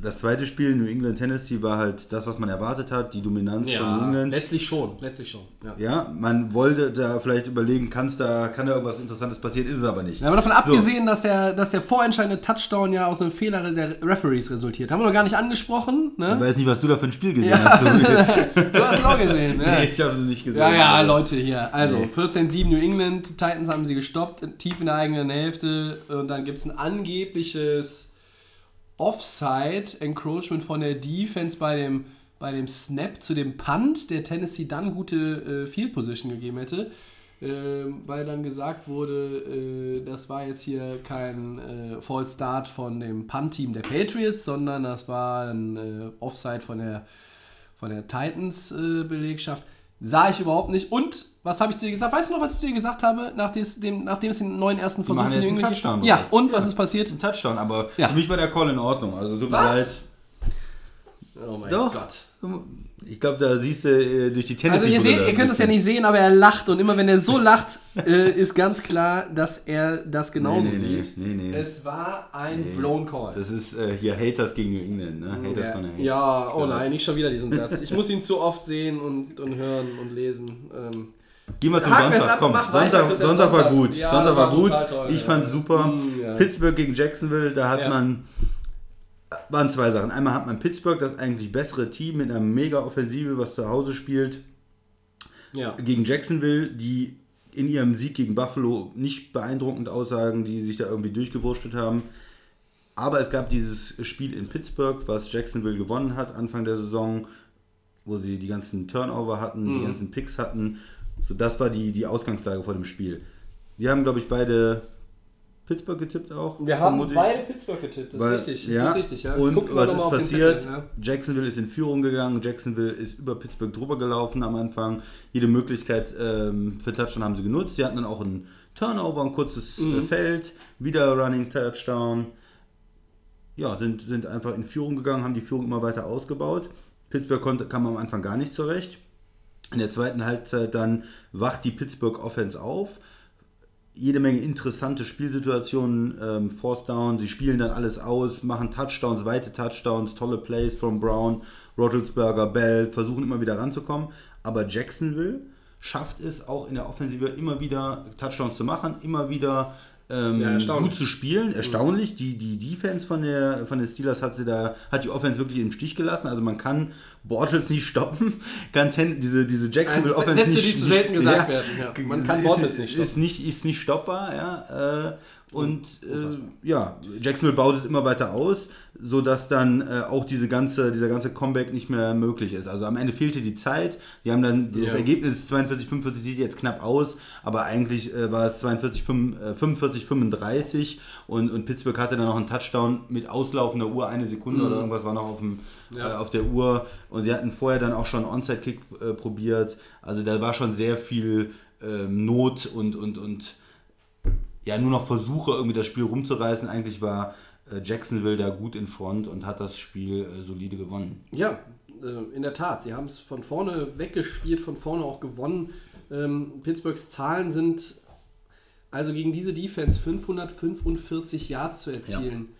Speaker 1: Das zweite Spiel, New England Tennessee, war halt das, was man erwartet hat, die Dominanz von New England.
Speaker 2: letztlich schon. Letztlich schon. Ja.
Speaker 1: Ja, man wollte da vielleicht überlegen, kann's da, kann da irgendwas Interessantes passieren, ist es aber nicht.
Speaker 2: Ja, aber davon abgesehen, dass, der, dass der vorentscheidende Touchdown ja aus einem Fehler der Referees resultiert. Haben wir noch gar nicht angesprochen.
Speaker 1: Ich
Speaker 2: Ne?
Speaker 1: weiß nicht, was du da für ein Spiel gesehen
Speaker 2: Ja,
Speaker 1: hast. Du.
Speaker 2: du hast es auch gesehen. Ja.
Speaker 1: nee, ich habe es nicht gesehen.
Speaker 2: Ja, ja,
Speaker 1: Also,
Speaker 2: Leute hier. Also
Speaker 1: Nee.
Speaker 2: 14-7 New England, Titans haben sie gestoppt, tief in der eigenen Hälfte. Und dann gibt es ein angebliches Offside, Encroachment von der Defense bei dem, bei dem Snap zu dem Punt, der Tennessee dann gute äh, Field Position gegeben hätte. Ähm, weil dann gesagt wurde, äh, das war jetzt hier kein äh, False Start von dem Punt-Team der Patriots, sondern das war ein äh, Offside von der, von der Titans-Belegschaft. Sah ich überhaupt nicht. Und was habe ich zu dir gesagt? Weißt du noch, was ich zu dir gesagt habe, nachdem es, dem, nachdem es den neuen ersten Versuch von irgendwelchen-
Speaker 1: Touchdown,
Speaker 2: Ja,
Speaker 1: was?
Speaker 2: und was ist passiert?
Speaker 1: Ein Touchdown, aber
Speaker 2: Ja.
Speaker 1: für mich war der Call in Ordnung. Also tut mir
Speaker 2: Was?
Speaker 1: leid.
Speaker 2: Oh mein
Speaker 1: Doch.
Speaker 2: Gott.
Speaker 1: Ich glaube, da siehst du äh, durch die Tennis.
Speaker 2: Also ihr, seht, ihr könnt das ja nicht sehen, aber er lacht und immer wenn er so lacht, äh, ist ganz klar, dass er das genauso
Speaker 1: Nee, nee,
Speaker 2: sieht.
Speaker 1: nee, nee.
Speaker 2: Es war ein
Speaker 1: Nee.
Speaker 2: blown Call.
Speaker 1: Das ist äh, hier Haters gegen New England, ne? Haters
Speaker 2: ja,
Speaker 1: hate.
Speaker 2: ja, oh nein, nicht schon wieder diesen Satz. Ich muss ihn zu oft sehen und, und hören und lesen. Ähm,
Speaker 1: Gehen wir zum
Speaker 2: Haken
Speaker 1: Sonntag,
Speaker 2: ab,
Speaker 1: komm. Sonntag,
Speaker 2: jetzt
Speaker 1: Sonntag war
Speaker 2: Sonntag.
Speaker 1: gut.
Speaker 2: Ja,
Speaker 1: Sonntag war
Speaker 2: war
Speaker 1: gut.
Speaker 2: toll,
Speaker 1: ich
Speaker 2: ja.
Speaker 1: fand super.
Speaker 2: Ja.
Speaker 1: Pittsburgh gegen Jacksonville, da hat man waren zwei Sachen. Einmal hat man Pittsburgh, das eigentlich bessere Team mit einer mega Offensive, was zu Hause spielt, gegen Jacksonville, die in ihrem Sieg gegen Buffalo nicht beeindruckend aussagen, die sich da irgendwie durchgewurschtelt haben. Aber es gab dieses Spiel in Pittsburgh, was Jacksonville gewonnen hat Anfang der Saison, wo sie die ganzen Turnover hatten,
Speaker 2: Mhm.
Speaker 1: die ganzen Picks hatten. So, das war die, die Ausgangslage vor dem Spiel. Wir haben, glaube ich, beide Pittsburgh getippt auch.
Speaker 2: Wir haben beide Pittsburgh getippt, das
Speaker 1: Weil-
Speaker 2: ist richtig.
Speaker 1: Ja.
Speaker 2: Das ist richtig, ja.
Speaker 1: Und was ist passiert?
Speaker 2: Zettel, ja.
Speaker 1: Jacksonville ist in Führung gegangen. Jacksonville ist über Pittsburgh drüber gelaufen am Anfang. Jede Möglichkeit ähm, für Touchdown haben sie genutzt. Sie hatten dann auch einen Turnover, ein kurzes
Speaker 2: Mhm.
Speaker 1: äh, Feld, wieder Running Touchdown. Ja, sind, sind einfach in Führung gegangen, haben die Führung immer weiter ausgebaut. Pittsburgh konnte, kam am Anfang gar nicht zurecht. In der zweiten Halbzeit dann wacht die Pittsburgh Offense auf. Jede Menge interessante Spielsituationen, ähm, Force Down, sie spielen dann alles aus, machen Touchdowns, weite Touchdowns, tolle Plays von Brown, Roethlisberger, Bell, versuchen immer wieder ranzukommen, aber Jacksonville schafft es auch in der Offensive immer wieder Touchdowns zu machen, immer wieder ähm,
Speaker 2: Ja, erstaunlich.
Speaker 1: gut zu spielen. Erstaunlich, die, die Defense von der von den Steelers hat sie da, hat die Offense wirklich im Stich gelassen. Also man kann Bortles nicht stoppen, kann ten, diese, diese Jacksonville Offense
Speaker 2: Sätze,
Speaker 1: nicht,
Speaker 2: die zu selten gesagt
Speaker 1: ja,
Speaker 2: werden, ja. Man kann
Speaker 1: ist,
Speaker 2: Bortles nicht stoppen.
Speaker 1: Ist nicht, ist nicht stoppbar, ja. Äh, und äh, ja, Jacksonville baut es immer weiter aus, sodass dann äh, auch diese ganze, dieser ganze Comeback nicht mehr möglich ist. Also am Ende fehlte die Zeit. Die haben dann, das
Speaker 2: Ja.
Speaker 1: Ergebnis 42, 45 sieht jetzt knapp aus, aber eigentlich äh, war es 42, 5, äh, 45, 35 und, und Pittsburgh hatte dann noch einen Touchdown mit auslaufender Uhr, eine Sekunde oder irgendwas war noch auf, dem,
Speaker 2: Mhm. Ja.
Speaker 1: äh, auf der Uhr und sie hatten vorher dann auch schon Onside-Kick äh, probiert. Also da war schon sehr viel ähm, Not und, und, und ja, nur noch Versuche, irgendwie das Spiel rumzureißen. Eigentlich war äh, Jacksonville da gut in Front und hat das Spiel äh, solide gewonnen.
Speaker 2: Ja, äh, in der Tat. Sie haben es von vorne weggespielt, von vorne auch gewonnen. Ähm, Pittsburghs Zahlen sind also gegen diese Defense 545 Yards zu erzielen.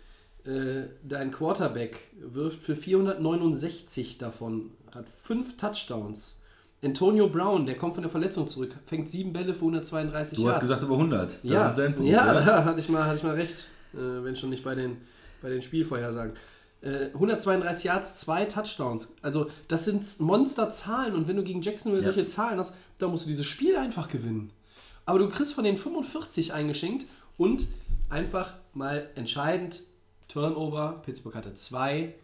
Speaker 2: Äh, dein Quarterback wirft für 469 davon, hat fünf Touchdowns. Antonio Brown, der kommt von der Verletzung zurück, fängt sieben Bälle für 132
Speaker 1: Du
Speaker 2: Yards.
Speaker 1: hast gesagt über 100. Das
Speaker 2: ja,
Speaker 1: ist dein Punkt.
Speaker 2: ja, da hatte ich mal, hatte ich mal recht, äh, wenn schon nicht bei den, bei den Spielvorhersagen. Äh, 132 Yards, zwei Touchdowns. Also das sind Monsterzahlen und wenn du gegen Jacksonville
Speaker 1: Ja.
Speaker 2: solche Zahlen hast, dann musst du dieses Spiel einfach gewinnen. Aber du kriegst von den 45 eingeschenkt und einfach mal entscheidend Turnover. Pittsburgh hatte zwei.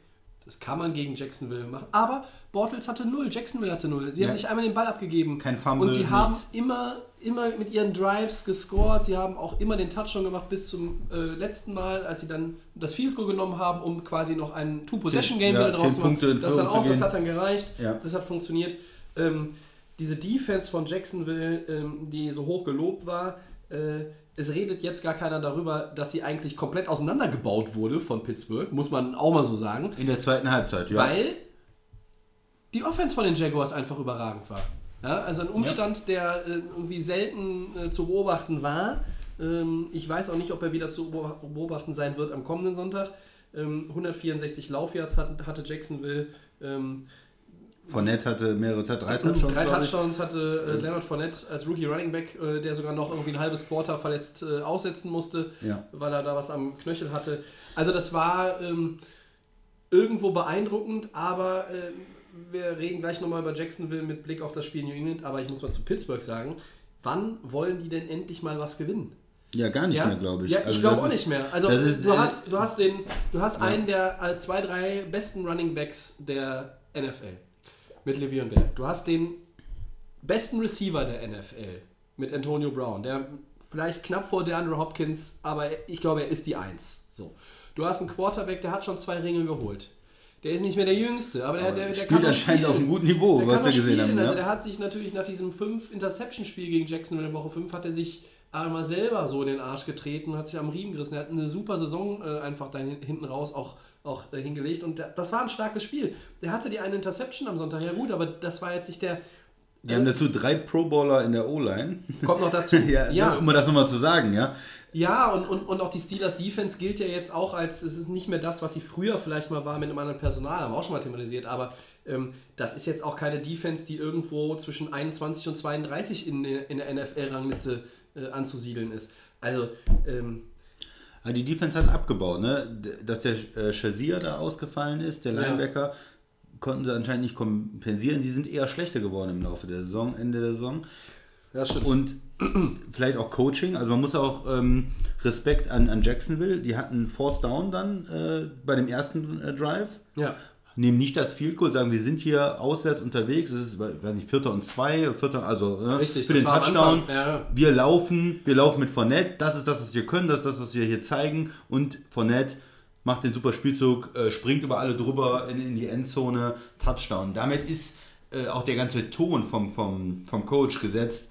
Speaker 2: Das kann man gegen Jacksonville machen. Aber Bortles hatte null, Jacksonville hatte null. Sie
Speaker 1: Ja.
Speaker 2: haben nicht einmal den Ball abgegeben.
Speaker 1: Kein Fumble,
Speaker 2: Und sie haben
Speaker 1: nichts.
Speaker 2: immer, immer mit ihren Drives gescored. Sie haben auch immer den Touchdown gemacht bis zum äh, letzten Mal, als sie dann das Field Goal genommen haben, um quasi noch ein Two-Possession-Game
Speaker 1: Ja,
Speaker 2: wieder draus zu machen. Das, dann auch, das hat dann gereicht.
Speaker 1: Ja.
Speaker 2: Das hat funktioniert. Ähm, diese Defense von Jacksonville, ähm, die so hoch gelobt war, äh, es redet jetzt gar keiner darüber, dass sie eigentlich komplett auseinandergebaut wurde von Pittsburgh, muss man auch mal so sagen.
Speaker 1: In der zweiten Halbzeit, ja.
Speaker 2: Weil die Offense von den Jaguars einfach überragend war. Ja, also ein Umstand, der äh, irgendwie selten äh, zu beobachten war. Ähm, ich weiß auch nicht, ob er wieder zu beob- beobachten sein wird am kommenden Sonntag. Ähm, 164 Laufyards hat, hatte Jacksonville. Ähm,
Speaker 1: Fournette hatte mehrere, drei Touchdowns.
Speaker 2: drei. Touchdowns hatte äh, Leonard Fournette als Rookie Running Back, äh, der sogar noch irgendwie ein halbes Quarter verletzt äh, aussetzen musste,
Speaker 1: Ja.
Speaker 2: weil er da was am Knöchel hatte. Also das war ähm, irgendwo beeindruckend, aber äh, wir reden gleich nochmal über Jacksonville mit Blick auf das Spiel New England, aber ich muss mal zu Pittsburgh sagen, wann wollen die denn endlich mal was gewinnen?
Speaker 1: Ja, gar nicht
Speaker 2: Ja,
Speaker 1: mehr, glaube ich.
Speaker 2: Ja, ich
Speaker 1: Also
Speaker 2: glaube auch
Speaker 1: ist-
Speaker 2: nicht mehr. Also
Speaker 1: ist-
Speaker 2: du, hast, du hast den, du hast einen der äh, zwei, drei besten Running Backs der NFL mit Le'Veon Bell. Du hast den besten Receiver der NFL mit Antonio Brown, der vielleicht knapp vor DeAndre Hopkins, aber ich glaube, er ist die Eins. So. Du hast einen Quarterback, der hat schon zwei Ringe geholt. Der ist nicht mehr der Jüngste, aber der,
Speaker 1: Aber
Speaker 2: der, der
Speaker 1: spielt
Speaker 2: kann noch
Speaker 1: anscheinend auf einem guten Niveau,
Speaker 2: der
Speaker 1: was
Speaker 2: kann
Speaker 1: wir gesehen
Speaker 2: spielen.
Speaker 1: haben,
Speaker 2: Also
Speaker 1: ja.
Speaker 2: der hat sich natürlich nach diesem 5 Interception-Spiel gegen Jacksonville in Woche 5 hat er sich einmal selber so in den Arsch getreten und hat sich am Riemen gerissen. Er hat eine super Saison äh, einfach da hin- hinten raus auch, auch äh, hingelegt und der, das war ein starkes Spiel. Der hatte die eine Interception am Sonntag, ja gut, aber das war jetzt nicht der...
Speaker 1: Die haben dazu drei Pro-Bowler in der O-Line.
Speaker 2: Kommt noch dazu.
Speaker 1: ja,
Speaker 2: ja.
Speaker 1: um das nochmal zu sagen, ja.
Speaker 2: Ja, und, und, und auch die Steelers Defense gilt ja jetzt auch als, es ist nicht mehr das, was sie früher vielleicht mal war mit einem anderen Personal, haben wir auch schon mal thematisiert, aber ähm, das ist jetzt auch keine Defense, die irgendwo zwischen 21 und 32 in, der- in der NFL-Rangliste äh, anzusiedeln ist. Also, ähm,
Speaker 1: Aber die Defense hat abgebaut, ne? Dass der äh, da ausgefallen ist, der
Speaker 2: Ja.
Speaker 1: Linebacker, konnten sie anscheinend nicht kompensieren. Die sind eher schlechter geworden im Laufe der Saison, Ende der Saison.
Speaker 2: ja, stimmt.
Speaker 1: Und vielleicht auch Coaching. Also man muss auch ähm, Respekt an, an Jacksonville. Die hatten Force Down dann äh, bei dem ersten äh, Drive.
Speaker 2: ja.
Speaker 1: Nehmen nicht das Field Goal, sagen, wir sind hier auswärts unterwegs. Es ist, weiß nicht, Vierter und Zwei, Vierter, also ne,
Speaker 2: Richtig,
Speaker 1: für den Touchdown.
Speaker 2: Ja.
Speaker 1: Wir laufen, wir laufen mit Fournette. Das ist das, was wir können, das ist das, was wir hier zeigen. Und Fournette macht den super Spielzug, äh, springt über alle drüber in, in die Endzone, Touchdown. Damit ist äh, auch der ganze Ton vom, vom, vom Coach gesetzt.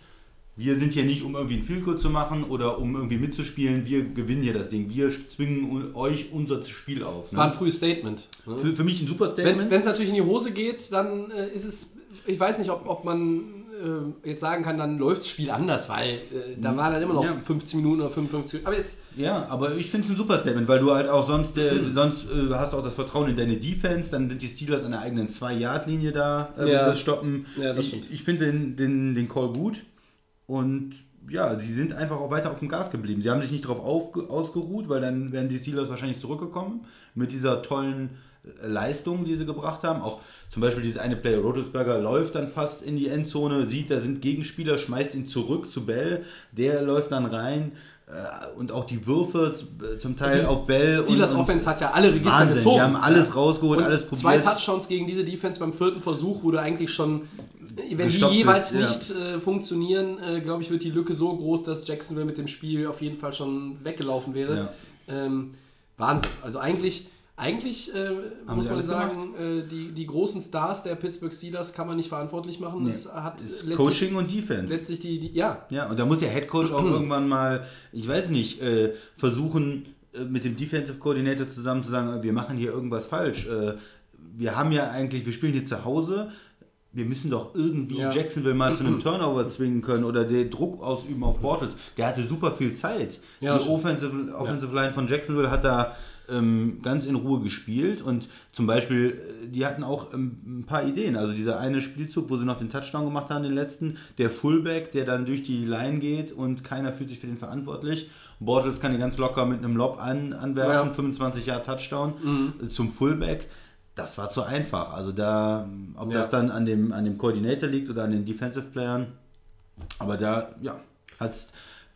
Speaker 1: Wir sind hier nicht, um irgendwie ein Field Goal zu machen oder um irgendwie mitzuspielen. Wir gewinnen hier das Ding. Wir zwingen euch unser Spiel auf.
Speaker 2: War ein
Speaker 1: Ne?
Speaker 2: frühes Statement. Ne?
Speaker 1: Für, für mich ein super
Speaker 2: Wenn
Speaker 1: Statement.
Speaker 2: es natürlich in die Hose geht, dann äh, ist es, ich weiß nicht, ob, ob man äh, jetzt sagen kann, dann läuft das Spiel anders, weil äh, da waren dann immer noch
Speaker 1: Ja.
Speaker 2: 15 Minuten oder 55 Minuten. Aber es,
Speaker 1: Ja, aber ich finde es ein super Statement, weil du halt auch sonst, äh, sonst äh, hast du auch das Vertrauen in deine Defense, dann sind die Steelers an der eigenen 2-Yard-Linie da, äh, wenn
Speaker 2: Ja.
Speaker 1: sie das stoppen.
Speaker 2: Ja, das
Speaker 1: ich
Speaker 2: stimmt.
Speaker 1: ich finde den, den, den Call gut und ja, sie sind einfach auch weiter auf dem Gas geblieben. Sie haben sich nicht darauf ausgeruht, weil dann wären die Steelers wahrscheinlich zurückgekommen mit dieser tollen äh, Leistung, die sie gebracht haben. Auch zum Beispiel dieses eine Play, Rotelsberger läuft dann fast in die Endzone, sieht, da sind Gegenspieler, schmeißt ihn zurück zu Bell, der läuft dann rein. äh, Und auch die Würfe z- zum Teil auf Bell.
Speaker 2: Steelers
Speaker 1: und,
Speaker 2: Offense hat ja alle Register
Speaker 1: Wahnsinn,
Speaker 2: gezogen.
Speaker 1: die haben alles rausgeholt,
Speaker 2: Und
Speaker 1: alles probiert.
Speaker 2: Zwei Touchdowns gegen diese Defense beim vierten Versuch, wo du eigentlich schon, wenn die jeweils
Speaker 1: bist, ja.
Speaker 2: nicht äh, funktionieren, äh, glaube ich, wird die Lücke so groß, dass Jacksonville mit dem Spiel auf jeden Fall schon weggelaufen wäre. Ähm, Wahnsinn. Also eigentlich, eigentlich äh, muss man sagen, äh, die, die großen Stars der Pittsburgh Steelers kann man nicht verantwortlich machen.
Speaker 1: Nee.
Speaker 2: Das hat
Speaker 1: Ist
Speaker 2: letztlich,
Speaker 1: Coaching und Defense.
Speaker 2: letztlich die, die, ja,
Speaker 1: Ja, und da muss der Head Coach auch irgendwann mal, ich weiß nicht, äh, versuchen, äh, mit dem Defensive Coordinator zusammen zu sagen, wir machen hier irgendwas falsch. Wir haben ja eigentlich, wir spielen hier zu Hause. Wir müssen doch irgendwie
Speaker 2: Ja.
Speaker 1: Jacksonville mal zu einem Turnover zwingen können oder den Druck ausüben auf Bortles. Der hatte super viel Zeit.
Speaker 2: Ja,
Speaker 1: Die. Offensive, Offensive Line von Jacksonville hat da ähm, ganz in Ruhe gespielt und zum Beispiel, äh, die hatten auch ähm, ein paar Ideen. Also dieser eine Spielzug, wo sie noch den Touchdown gemacht haben, den letzten, der Fullback, der dann durch die Line geht und keiner fühlt sich für den verantwortlich. Bortles kann ihn ganz locker mit einem Lob an, anwerfen,
Speaker 2: Ja. Mhm.
Speaker 1: 25 Jahre Touchdown äh, zum Fullback. Das war zu einfach. Also da, ob
Speaker 2: Ja.
Speaker 1: das dann an dem, an dem Coordinator liegt oder an den Defensive Playern, aber da, ja, hat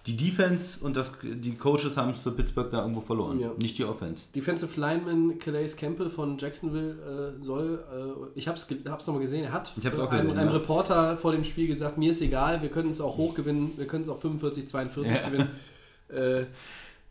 Speaker 1: die Defense und das, die Coaches haben es für Pittsburgh da irgendwo verloren.
Speaker 2: Ja.
Speaker 1: Nicht die Offense.
Speaker 2: Defensive Lineman Calais Campbell von Jacksonville äh, soll, äh, ich habe es hab's nochmal gesehen, er hat einem,
Speaker 1: gesehen,
Speaker 2: einem
Speaker 1: ja.
Speaker 2: Reporter vor dem Spiel gesagt, mir ist egal, wir können es auch hoch gewinnen, wir können es auch 45, 42
Speaker 1: Ja.
Speaker 2: gewinnen. Äh,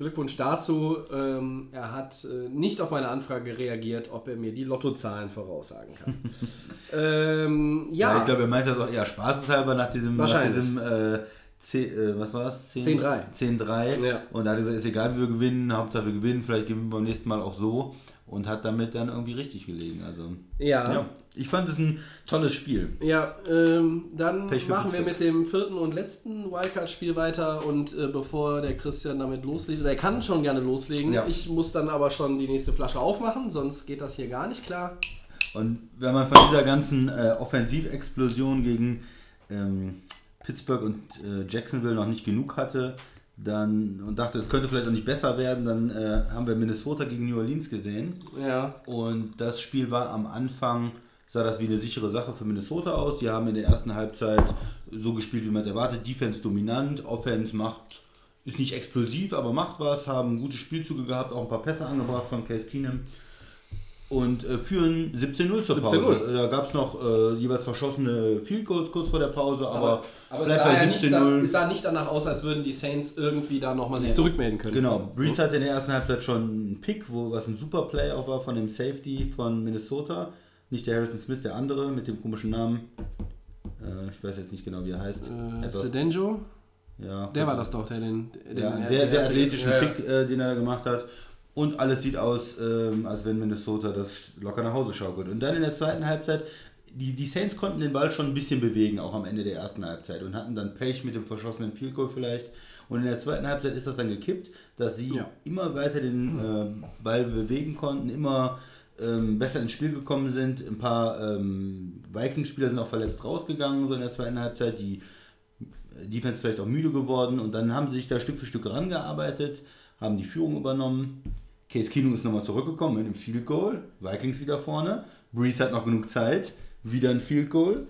Speaker 2: Glückwunsch dazu. Ähm, er hat äh, nicht auf meine Anfrage reagiert, ob er mir die Lottozahlen voraussagen kann. ähm, ja,
Speaker 1: Ja, ich glaube, er meint das auch eher spaßeshalber nach diesem, nach diesem äh, 10, äh, was war das?
Speaker 2: 10-3.
Speaker 1: 10-3.
Speaker 2: Ja.
Speaker 1: Und da hat gesagt, ist egal, wie wir gewinnen, Hauptsache wir gewinnen, vielleicht gewinnen wir beim nächsten Mal auch so. Und hat damit dann irgendwie richtig gelegen. Also,
Speaker 2: ja.
Speaker 1: ja, ich fand es ein tolles Spiel.
Speaker 2: Ja, ähm, dann
Speaker 1: Pech
Speaker 2: machen wir mit dem vierten und letzten Wildcard-Spiel weiter und äh, bevor der Christian damit loslegt, oder er kann schon gerne loslegen,
Speaker 1: Ja.
Speaker 2: ich muss dann aber schon die nächste Flasche aufmachen, sonst geht das hier gar nicht klar.
Speaker 1: Und wenn man von dieser ganzen äh, Offensivexplosion gegen ähm, Pittsburgh und äh, Jacksonville noch nicht genug hatte, dann und dachte, es könnte vielleicht auch nicht besser werden, dann äh, haben wir Minnesota gegen New Orleans gesehen.
Speaker 2: Ja,
Speaker 1: Und das Spiel war am Anfang, sah das wie eine sichere Sache für Minnesota aus. Die haben in der ersten Halbzeit so gespielt, wie man es erwartet. Defense dominant, Offense macht ist nicht explosiv, aber macht was, haben gute Spielzüge gehabt, auch ein paar Pässe angebracht von Case Keenum und äh, führen 17-0 zur Pause.
Speaker 2: 17:0.
Speaker 1: Da gab es noch äh, jeweils verschossene Field Goals kurz vor der Pause, aber,
Speaker 2: aber
Speaker 1: es
Speaker 2: es sah, ja nicht, sah,
Speaker 1: 17-0.
Speaker 2: es sah nicht danach aus, als würden die Saints irgendwie da nochmal sich zurückmelden können.
Speaker 1: Genau, Breeze hatte in der ersten Halbzeit schon einen Pick, wo was ein super Play auch war von dem Safety von Minnesota. Nicht der Harrison Smith, der andere mit dem komischen Namen. Äh, ich weiß jetzt nicht genau, wie er heißt.
Speaker 2: Äh,
Speaker 1: Etwas-
Speaker 2: Sedenjo,
Speaker 1: ja,
Speaker 2: der war das doch, der den. den
Speaker 1: Ja, einen sehr, sehr athletischen
Speaker 2: ja.
Speaker 1: Pick, äh, den er gemacht hat. Und alles sieht aus, ähm, als wenn Minnesota das locker nach Hause schaukelt. Und dann in der zweiten Halbzeit, die, die Saints konnten den Ball schon ein bisschen bewegen, auch am Ende der ersten Halbzeit. Und hatten dann Pech mit dem verschossenen Field Goal vielleicht. Und in der zweiten Halbzeit ist das dann gekippt, dass sie
Speaker 2: Ja.
Speaker 1: immer weiter den äh, Ball bewegen konnten, immer ähm, besser ins Spiel gekommen sind. Ein paar ähm, Vikings-Spieler sind auch verletzt rausgegangen, so in der zweiten Halbzeit. Die Defense vielleicht auch müde geworden und dann haben sie sich da Stück für Stück rangearbeitet, haben die Führung übernommen. Case Keenum ist nochmal zurückgekommen mit einem Field Goal, Vikings wieder vorne, Breeze hat noch genug Zeit, wieder ein Field Goal.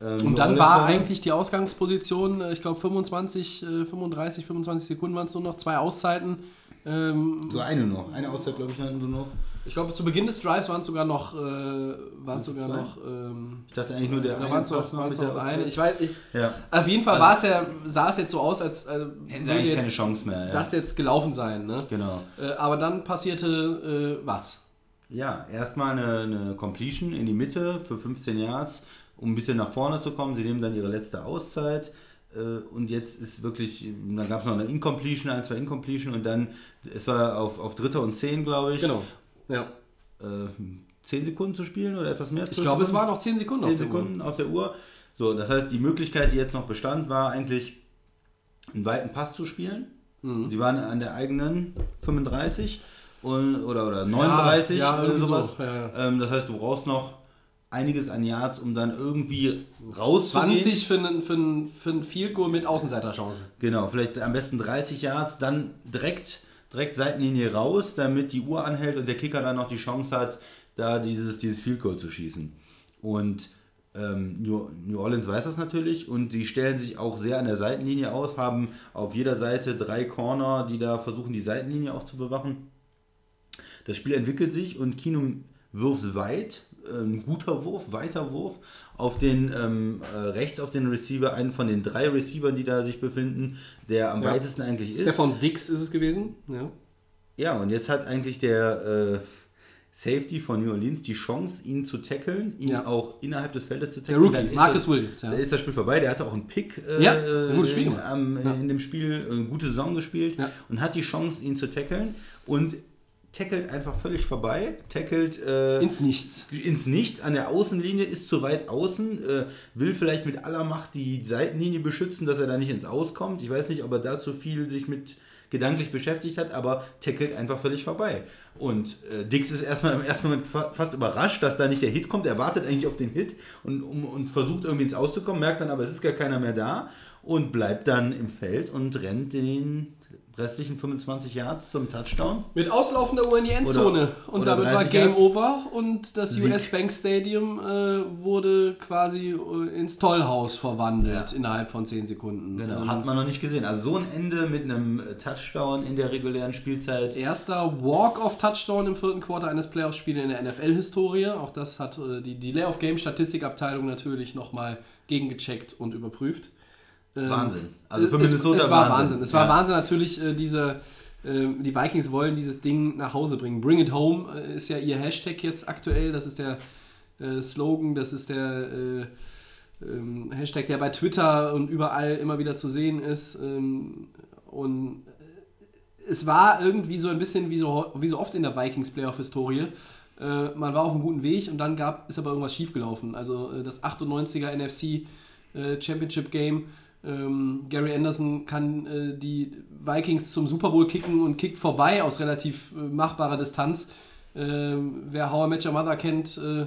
Speaker 1: Ähm,
Speaker 2: Und dann war eigentlich die Ausgangsposition, äh, ich glaube 25, äh, 35, 25 Sekunden waren es nur noch, zwei Auszeiten. Ähm,
Speaker 1: so eine noch, eine Auszeit glaube ich hatten sie noch.
Speaker 2: Ich glaube zu Beginn des Drives waren es sogar noch, äh, waren sogar
Speaker 1: zwei?
Speaker 2: noch, ähm,
Speaker 1: Ich dachte eigentlich nur der
Speaker 2: noch, waren's
Speaker 1: mit
Speaker 2: noch
Speaker 1: der
Speaker 2: eine. Ich weiß, ich,
Speaker 1: Ja,
Speaker 2: auf jeden Fall
Speaker 1: Also-
Speaker 2: ja, sah es jetzt so aus, als äh,
Speaker 1: hätten eigentlich keine
Speaker 2: jetzt
Speaker 1: Chance mehr. Ja.
Speaker 2: das jetzt gelaufen sein. Ne?
Speaker 1: genau.
Speaker 2: Äh, aber dann passierte äh, was?
Speaker 1: Ja, erstmal eine, eine Completion in die Mitte für 15 Yards, um ein bisschen nach vorne zu kommen. Sie nehmen dann ihre letzte Auszeit. äh, Und jetzt ist wirklich, dann gab es noch eine Incompletion, ein, zwei Incompletion und dann, es war auf, auf Dritter und Zehn, glaube ich,
Speaker 2: Genau. Ja.
Speaker 1: äh, 10 Sekunden zu spielen oder etwas mehr?
Speaker 2: Ich glaube, es waren noch 10 Sekunden
Speaker 1: 10
Speaker 2: auf der Uhr.
Speaker 1: Sekunden auf der Uhr. So, das heißt, die Möglichkeit, die jetzt noch bestand, war eigentlich, einen weiten Pass zu spielen.
Speaker 2: Mhm.
Speaker 1: Die waren an der eigenen 35 und, oder, oder 39
Speaker 2: ja,
Speaker 1: oder
Speaker 2: irgendwie
Speaker 1: sowas.
Speaker 2: so, ja, ja.
Speaker 1: Ähm, das heißt, du brauchst noch einiges an Yards, um dann irgendwie rauszugehen.
Speaker 2: 20 für einen, für einen, für einen Field Goal mit Außenseiterchance.
Speaker 1: Genau, vielleicht am besten 30 Yards, dann direkt, direkt Seitenlinie raus, damit die Uhr anhält und der Kicker dann noch die Chance hat, da dieses, dieses Field Goal zu schießen. Und ähm, New, Orleans weiß das natürlich und sie stellen sich auch sehr an der Seitenlinie aus, haben auf jeder Seite drei Corner, die da versuchen, die Seitenlinie auch zu bewachen. Das Spiel entwickelt sich und Kinum wirft weit, ein guter Wurf, weiter Wurf, auf den ähm, äh, rechts auf den Receiver, einen von den drei Receivern, die da sich befinden, der am
Speaker 2: Ja.
Speaker 1: weitesten eigentlich ist.
Speaker 2: Stefan Dix ist es gewesen. Ja.
Speaker 1: Ja, und jetzt hat eigentlich der äh, Safety von New Orleans die Chance, ihn zu tackeln, ihn
Speaker 2: Ja.
Speaker 1: auch innerhalb des Feldes zu
Speaker 2: Der
Speaker 1: tackeln.
Speaker 2: Rookie,
Speaker 1: Dann ist
Speaker 2: Marcus
Speaker 1: das,
Speaker 2: Williams. Ja.
Speaker 1: Da ist das Spiel vorbei. Der hatte auch einen Pick äh,
Speaker 2: Ja, ein gutes Spiel
Speaker 1: in,
Speaker 2: Ja.
Speaker 1: in dem Spiel, eine gute Saison gespielt und hat die Chance, ihn zu tackeln und tackelt einfach völlig vorbei, tackelt äh,
Speaker 2: Ins Nichts.
Speaker 1: ins Nichts an der Außenlinie, ist zu weit außen, äh, will vielleicht mit aller Macht die Seitenlinie beschützen, dass er da nicht ins Auskommt. Ich weiß nicht, ob er da zu viel sich mit gedanklich beschäftigt hat, aber tackelt einfach völlig vorbei. Und äh, Dix ist erstmal im ersten Moment fa fast überrascht, dass da nicht der Hit kommt. Er wartet eigentlich auf den Hit und, um, und versucht irgendwie ins Auszukommen, merkt dann aber, es ist gar keiner mehr da und bleibt dann im Feld und rennt den restlichen 25 Yards zum Touchdown.
Speaker 2: Mit auslaufender Uhr in die Endzone.
Speaker 1: Oder-
Speaker 2: und
Speaker 1: oder
Speaker 2: damit war
Speaker 1: 30
Speaker 2: Game
Speaker 1: Yards.
Speaker 2: Over und das
Speaker 1: Sieg.
Speaker 2: US Bank Stadium äh, wurde quasi äh, ins Tollhaus verwandelt innerhalb von 10 Sekunden.
Speaker 1: Genau, hat man noch nicht gesehen. Also so ein Ende mit einem äh, Touchdown in der regulären Spielzeit.
Speaker 2: Erster Walk-off-Touchdown im vierten Quarter eines Playoff-Spiels in der NFL-Historie. Auch das hat äh, die Delay-of-Game-Statistikabteilung natürlich nochmal gegengecheckt und überprüft. Ähm,
Speaker 1: Wahnsinn. Also für
Speaker 2: es,
Speaker 1: Minnesota
Speaker 2: es war
Speaker 1: Wahnsinn.
Speaker 2: Wahnsinn. Es war
Speaker 1: Ja.
Speaker 2: Wahnsinn natürlich, äh, diese, äh, die Vikings wollen dieses Ding nach Hause bringen. Bring it home äh, ist ja ihr Hashtag jetzt aktuell. Das ist der äh, Slogan, das ist der äh, ähm, Hashtag, der bei Twitter und überall immer wieder zu sehen ist. Ähm, und es war irgendwie so ein bisschen wie so, wie so oft in der Vikings Playoff-Historie. Äh, man war auf einem guten Weg und dann gab, ist aber irgendwas schiefgelaufen. Also äh, das 98er NFC äh, Championship Game. Ähm, Gary Anderson kann äh, die Vikings zum Super Bowl kicken und kickt vorbei aus relativ äh, machbarer Distanz. Ähm, wer How I Met Your Mother kennt, äh,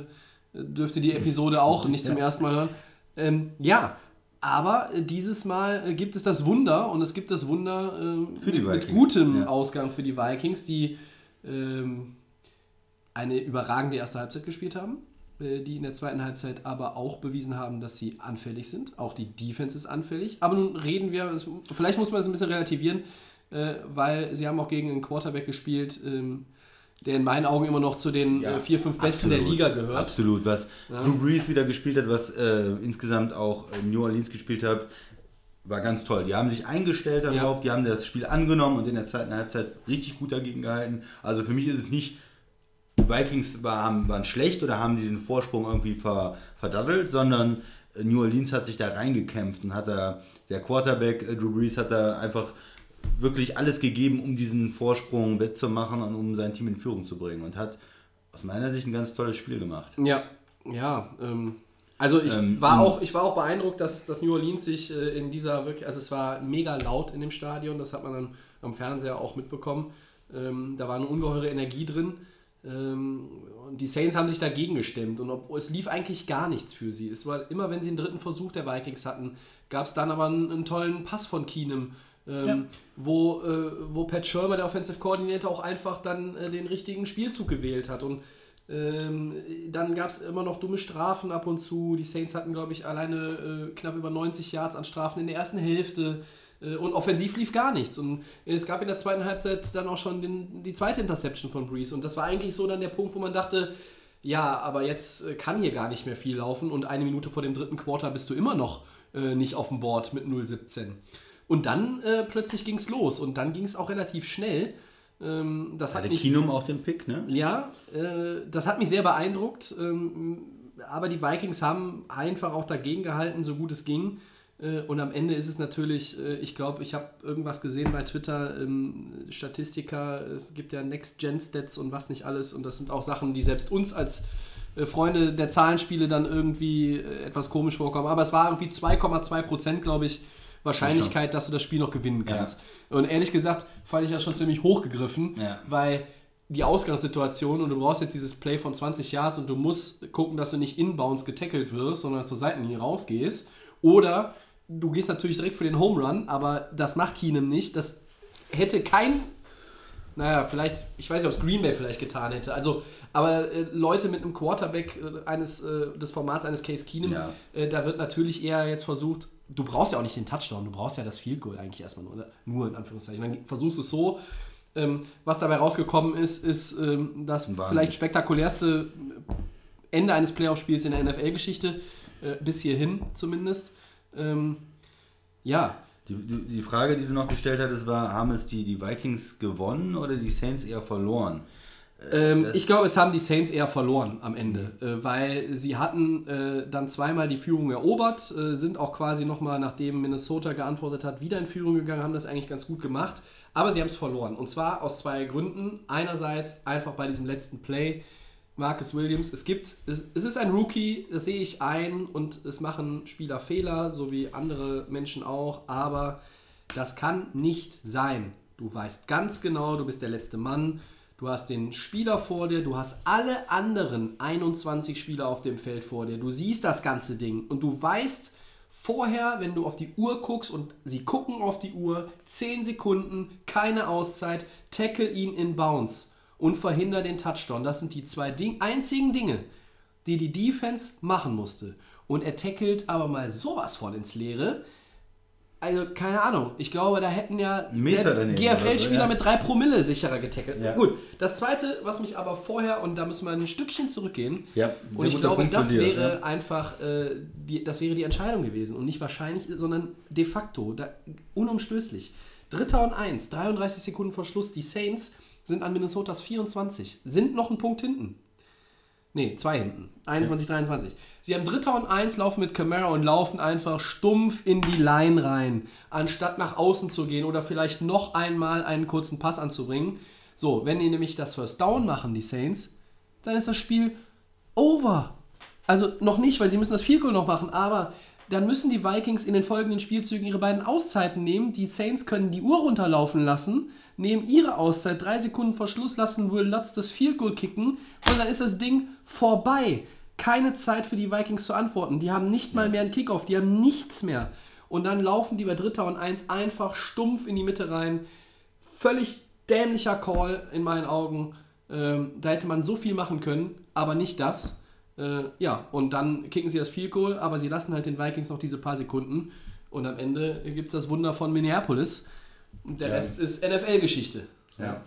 Speaker 2: dürfte die Episode auch nicht zum ersten Mal hören. Ähm, ja, aber äh, dieses Mal äh, gibt es das Wunder und es gibt das Wunder
Speaker 1: die
Speaker 2: mit, mit gutem
Speaker 1: ja.
Speaker 2: Ausgang für die Vikings, die ähm, eine überragende erste Halbzeit gespielt haben. Äh, die in der zweiten Halbzeit aber auch bewiesen haben, dass sie anfällig sind. Auch die Defense ist anfällig. Aber nun reden wir, vielleicht muss man es ein bisschen relativieren, äh, weil sie haben auch gegen einen Quarterback gespielt, ähm, der in meinen Augen immer noch zu den
Speaker 1: Ja,
Speaker 2: äh, vier, fünf Besten
Speaker 1: absolut,
Speaker 2: der Liga gehört.
Speaker 1: Absolut. Was
Speaker 2: Ja.
Speaker 1: Drew Brees wieder gespielt hat, was äh, insgesamt auch New Orleans gespielt hat, war ganz toll. Die haben sich eingestellt darauf,
Speaker 2: Ja.
Speaker 1: die haben das Spiel angenommen und in der zweiten Halbzeit richtig gut dagegen gehalten. Also für mich ist es nicht, die Vikings waren, waren schlecht oder haben diesen Vorsprung irgendwie ver, verdaddelt, sondern New Orleans hat sich da reingekämpft und hat da, der Quarterback äh, Drew Brees hat da einfach wirklich alles gegeben, um diesen Vorsprung wettzumachen und um sein Team in Führung zu bringen und hat aus meiner Sicht ein ganz tolles Spiel gemacht.
Speaker 2: Ja, ja. Ähm, also ich,
Speaker 1: Ähm,
Speaker 2: war auch, ich war auch beeindruckt, dass, dass New Orleans sich äh, in dieser wirklich, also es war mega laut in dem Stadion, das hat man dann am Fernseher auch mitbekommen. Ähm, da war eine ungeheure Energie drin. Ähm, und die Saints haben sich dagegen gestemmt und ob, es lief eigentlich gar nichts für sie. Es war immer, wenn sie einen dritten Versuch der Vikings hatten, gab es dann aber einen, einen tollen Pass von Keenum, ähm,
Speaker 1: Ja.
Speaker 2: wo, äh, wo Pat Shermer, der Offensive Coordinator, auch einfach dann äh, den richtigen Spielzug gewählt hat. Und ähm, dann gab es immer noch dumme Strafen ab und zu. Die Saints hatten, glaube ich, alleine äh, knapp über 90 Yards an Strafen in der ersten Hälfte. Äh, und offensiv lief gar nichts. Und es gab in der zweiten Halbzeit dann auch schon den, die zweite Interception von Breeze. Und das war eigentlich so dann der Punkt, wo man dachte, ja, aber jetzt äh, kann hier gar nicht mehr viel laufen. Und eine Minute vor dem dritten Quarter bist du immer noch äh, nicht auf dem Board mit 0,17. Und dann äh, plötzlich ging es los. Und dann ging es auch relativ schnell. Ähm, das hat
Speaker 1: Hatte
Speaker 2: mich
Speaker 1: Kinum auch den Pick, ne?
Speaker 2: ja, äh, das hat mich sehr beeindruckt. Ähm, aber die Vikings haben einfach auch dagegen gehalten, so gut es ging. Äh, und am Ende ist es natürlich, äh, ich glaube, ich habe irgendwas gesehen bei Twitter, ähm, Statistiker, es gibt ja Next-Gen-Stats und was nicht alles. Und das sind auch Sachen, die selbst uns als äh, Freunde der Zahlenspiele dann irgendwie etwas komisch vorkommen. Aber es war irgendwie 2,2 Prozent, glaube ich, Wahrscheinlichkeit, dass du das Spiel noch gewinnen
Speaker 1: Ja.
Speaker 2: kannst. Und ehrlich gesagt fand ich das schon ziemlich hochgegriffen,
Speaker 1: Ja.
Speaker 2: weil die Ausgangssituation und du brauchst jetzt dieses Play von 20 Yards und du musst gucken, dass du nicht inbounds getackelt wirst, sondern zur Seitenlinie rausgehst. Oder du gehst natürlich direkt für den Home Run, aber das macht Keenum nicht. Das hätte kein, naja, vielleicht, ich weiß nicht, ob es Green Bay vielleicht getan hätte. Also, aber äh, Leute mit einem Quarterback äh, eines, äh, des Formats eines Case Keenum,
Speaker 1: Ja.
Speaker 2: äh, da wird natürlich eher jetzt versucht, du brauchst ja auch nicht den Touchdown, du brauchst ja das Field Goal eigentlich erstmal nur, oder? nur in Anführungszeichen. Dann versuchst du es so. Ähm, was dabei rausgekommen ist, ist ähm, das
Speaker 1: Wahnsinn.
Speaker 2: vielleicht spektakulärste Ende eines Playoff-Spiels in der NFL-Geschichte, äh, bis hierhin zumindest. Ähm, ja,
Speaker 1: Die, die, die Frage, die du noch gestellt hattest, war, haben es die, die Vikings gewonnen oder die Saints eher verloren?
Speaker 2: Ähm,
Speaker 1: das-
Speaker 2: ich glaube, es haben die Saints eher verloren am Ende, äh, weil sie hatten äh, dann zweimal die Führung erobert, äh, sind auch quasi nochmal, nachdem Minnesota geantwortet hat, wieder in Führung gegangen, haben das eigentlich ganz gut gemacht, aber sie haben es verloren. Und zwar aus zwei Gründen. Einerseits einfach bei diesem letzten Play, Marcus Williams, es gibt, es, ist ein Rookie, das sehe ich ein und es machen Spieler Fehler, so wie andere Menschen auch, aber das kann nicht sein. Du weißt ganz genau, du bist der letzte Mann, du hast den Spieler vor dir, du hast alle anderen 21 Spieler auf dem Feld vor dir, du siehst das ganze Ding und du weißt vorher, wenn du auf die Uhr guckst und sie gucken auf die Uhr, 10 Sekunden, keine Auszeit, tackle ihn in Bounce und verhinder den Touchdown. Das sind die zwei Ding einzigen Dinge, die die Defense machen musste. Und er tackelt aber mal sowas von ins Leere. Also, keine Ahnung. Ich glaube, da hätten ja GFL-Spieler
Speaker 1: ja.
Speaker 2: mit drei Promille sicherer getackelt.
Speaker 1: Ja.
Speaker 2: Gut, das zweite, was mich aber vorher, und da müssen wir ein Stückchen zurückgehen,
Speaker 1: Ja,
Speaker 2: und ich glaube,
Speaker 1: Punkt
Speaker 2: das
Speaker 1: dir,
Speaker 2: wäre einfach, äh, die, das wäre die Entscheidung gewesen. Und nicht wahrscheinlich, sondern de facto, da, unumstößlich. Dritter und eins, 33 Sekunden vor Schluss. Die Saints sind an Minnesotas 24, sind noch einen Punkt hinten. Nee, zwei hinten. 21, 23. Sie haben Dritter und Eins, laufen mit Camara und laufen einfach stumpf in die Line rein, anstatt nach außen zu gehen oder vielleicht noch einmal einen kurzen Pass anzubringen. So, wenn die nämlich das First Down machen, die Saints, dann ist das Spiel over. Also noch nicht, weil sie müssen das Field Goal noch machen, aber dann müssen die Vikings in den folgenden Spielzügen ihre beiden Auszeiten nehmen. Die Saints können die Uhr runterlaufen lassen, nehmen ihre Auszeit, drei Sekunden vor Schluss lassen Will Lutz das Field Goal kicken und dann ist das Ding vorbei. Keine Zeit für die Vikings zu antworten. Die haben nicht mal mehr einen Kickoff, die haben nichts mehr. Und dann laufen die bei Dritter und Eins einfach stumpf in die Mitte rein. Völlig dämlicher Call in meinen Augen. Ähm, da hätte man so viel machen können, aber nicht das. Äh, ja, und dann kicken sie das Field Goal, aber sie lassen halt den Vikings noch diese paar Sekunden. Und am Ende gibt es das Wunder von Minneapolis. Und der
Speaker 1: Ja.
Speaker 2: Rest ist NFL-Geschichte.
Speaker 1: Ja.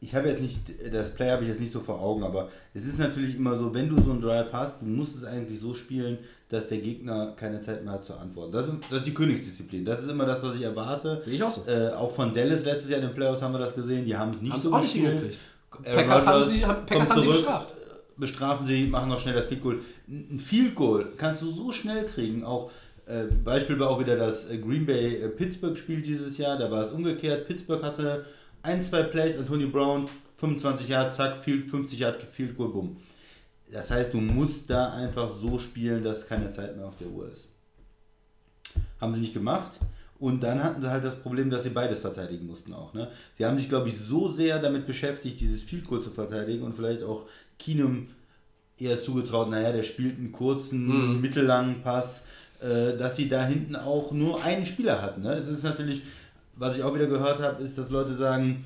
Speaker 1: Ich habe jetzt nicht, das Play habe ich jetzt nicht so vor Augen, aber es ist natürlich immer so, wenn du so einen Drive hast, du musst es eigentlich so spielen, dass der Gegner keine Zeit mehr hat zu antworten. Das ist, das ist die Königsdisziplin. Das ist immer das, was ich erwarte.
Speaker 2: Sehe ich auch so.
Speaker 1: Äh, auch von Dallas letztes Jahr in den Playoffs haben wir das gesehen. Die haben es nicht
Speaker 2: Haben es
Speaker 1: so
Speaker 2: auch nicht hingekriegt. Packers haben sie, Packers haben sie bestraft.
Speaker 1: Bestrafen sie, machen noch schnell das Field Goal. Ein Field Goal kannst du so schnell kriegen. Auch äh, Beispiel war auch wieder das äh, Green Bay äh, Pittsburgh Spiel dieses Jahr. Da war es umgekehrt. Pittsburgh hatte ein, zwei Plays, Antonio Brown 25 Yard, zack, Field, 50 Yard Field Goal, bumm. Das heißt, du musst da einfach so spielen, dass keine Zeit mehr auf der Uhr ist. Haben sie nicht gemacht. Und dann hatten sie halt das Problem, dass sie beides verteidigen mussten auch. Ne? Sie haben sich, glaube ich, so sehr damit beschäftigt, dieses Field Goal zu verteidigen und vielleicht auch Keenum eher zugetraut, naja, der spielt einen kurzen, mittellangen Pass, äh, dass sie da hinten auch nur einen Spieler hatten. Ne? Es ist natürlich, was ich auch wieder gehört habe, ist, dass Leute sagen,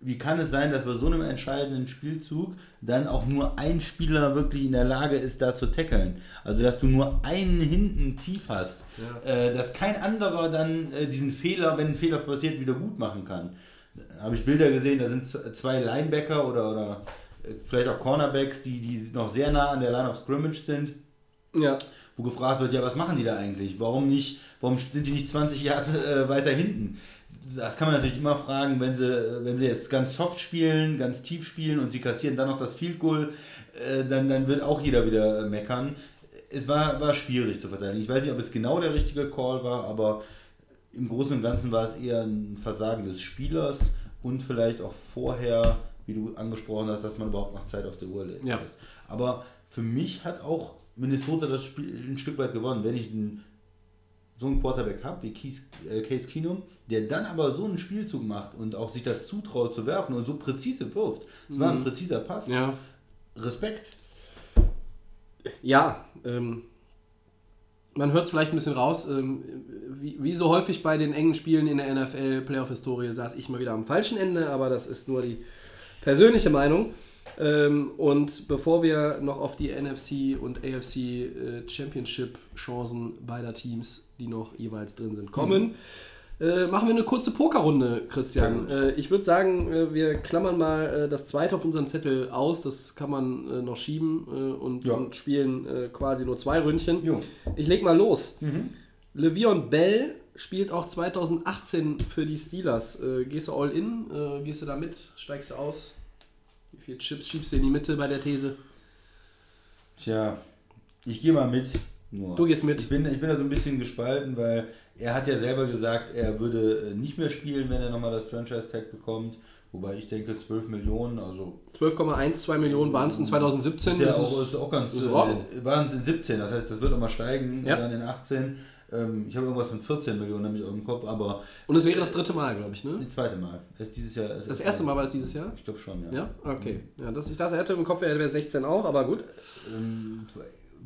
Speaker 1: wie kann es sein, dass bei so einem entscheidenden Spielzug dann auch nur ein Spieler wirklich in der Lage ist, da zu tackeln? Also, dass du nur einen hinten tief hast, äh, dass kein anderer dann äh, diesen Fehler, wenn ein Fehler passiert, wieder gut machen kann. Da habe ich Bilder gesehen, da sind zwei Linebacker oder, oder vielleicht auch Cornerbacks, die, die noch sehr nah an der Line of Scrimmage sind
Speaker 2: Ja.
Speaker 1: wo gefragt wird, ja, was machen die da eigentlich? Warum nicht, warum sind die nicht 20 Jahre äh, weiter hinten? Das kann man natürlich immer fragen, wenn sie, wenn sie jetzt ganz soft spielen, ganz tief spielen und sie kassieren dann noch das Field Goal, äh, dann, dann wird auch jeder wieder äh, meckern. Es war, war schwierig zu verteidigen. Ich weiß nicht, ob es genau der richtige Call war, aber im Großen und Ganzen war es eher ein Versagen des Spielers und vielleicht auch vorher, wie du angesprochen hast, dass man überhaupt noch Zeit auf der Uhr lässt.
Speaker 2: Ja.
Speaker 1: Aber für mich hat auch Minnesota das Spiel ein Stück weit gewonnen. Wenn ich einen, so einen Quarterback habe wie Case, äh, Case Keenum, der dann aber so einen Spielzug macht und auch sich das zutraut zu werfen und so präzise wirft. Es war ein präziser Pass.
Speaker 2: Ja.
Speaker 1: Respekt.
Speaker 2: Ja, ähm, man hört es vielleicht ein bisschen raus. Ähm, wie, wie so häufig bei den engen Spielen in der NFL-Playoff-Historie saß ich mal wieder am falschen Ende, aber das ist nur die persönliche Meinung. Ähm, und bevor wir noch auf die NFC und AFC äh, Championship-Chancen beider Teams, die noch jeweils drin sind, kommen, äh, machen wir eine kurze Pokerrunde, Christian. Äh, ich würde sagen, äh, wir klammern mal äh, das zweite auf unserem Zettel aus. Das kann man äh, noch schieben und,
Speaker 1: Ja.
Speaker 2: und spielen quasi nur zwei Ründchen.
Speaker 1: Jo.
Speaker 2: Ich leg mal los. Le'Veon Bell spielt auch 2018 für die Steelers. Äh, gehst du all in? Äh, gehst du da mit? Steigst du aus? Wie viele Chips schiebst du in die Mitte bei der These?
Speaker 1: Tja, ich gehe mal mit. Nur.
Speaker 2: Du gehst mit.
Speaker 1: Ich bin, ich bin da so ein bisschen gespalten, weil er hat ja selber gesagt, er würde äh, nicht mehr spielen, wenn er nochmal das Franchise-Tag bekommt. Wobei ich denke, 12 Millionen, also
Speaker 2: 12,12 Millionen waren es in 2017.
Speaker 1: ist ja
Speaker 2: Das
Speaker 1: auch,
Speaker 2: ist-
Speaker 1: auch ganz
Speaker 2: ist
Speaker 1: äh, waren es in 17, das heißt, das wird nochmal steigen,
Speaker 2: Ja.
Speaker 1: dann in 18. Ähm, ich habe irgendwas von 14 Millionen nämlich auch im Kopf, aber
Speaker 2: und es wäre das dritte Mal, glaube ich, ne?
Speaker 1: das zweite Mal. Erst dieses Jahr. erst
Speaker 2: Das erste Mal war es dieses Jahr?
Speaker 1: Ich glaube schon, ja.
Speaker 2: Ja, okay. Ja, das, ich dachte, er hätte im Kopf, er wäre 16 auch, aber gut.
Speaker 1: Ähm,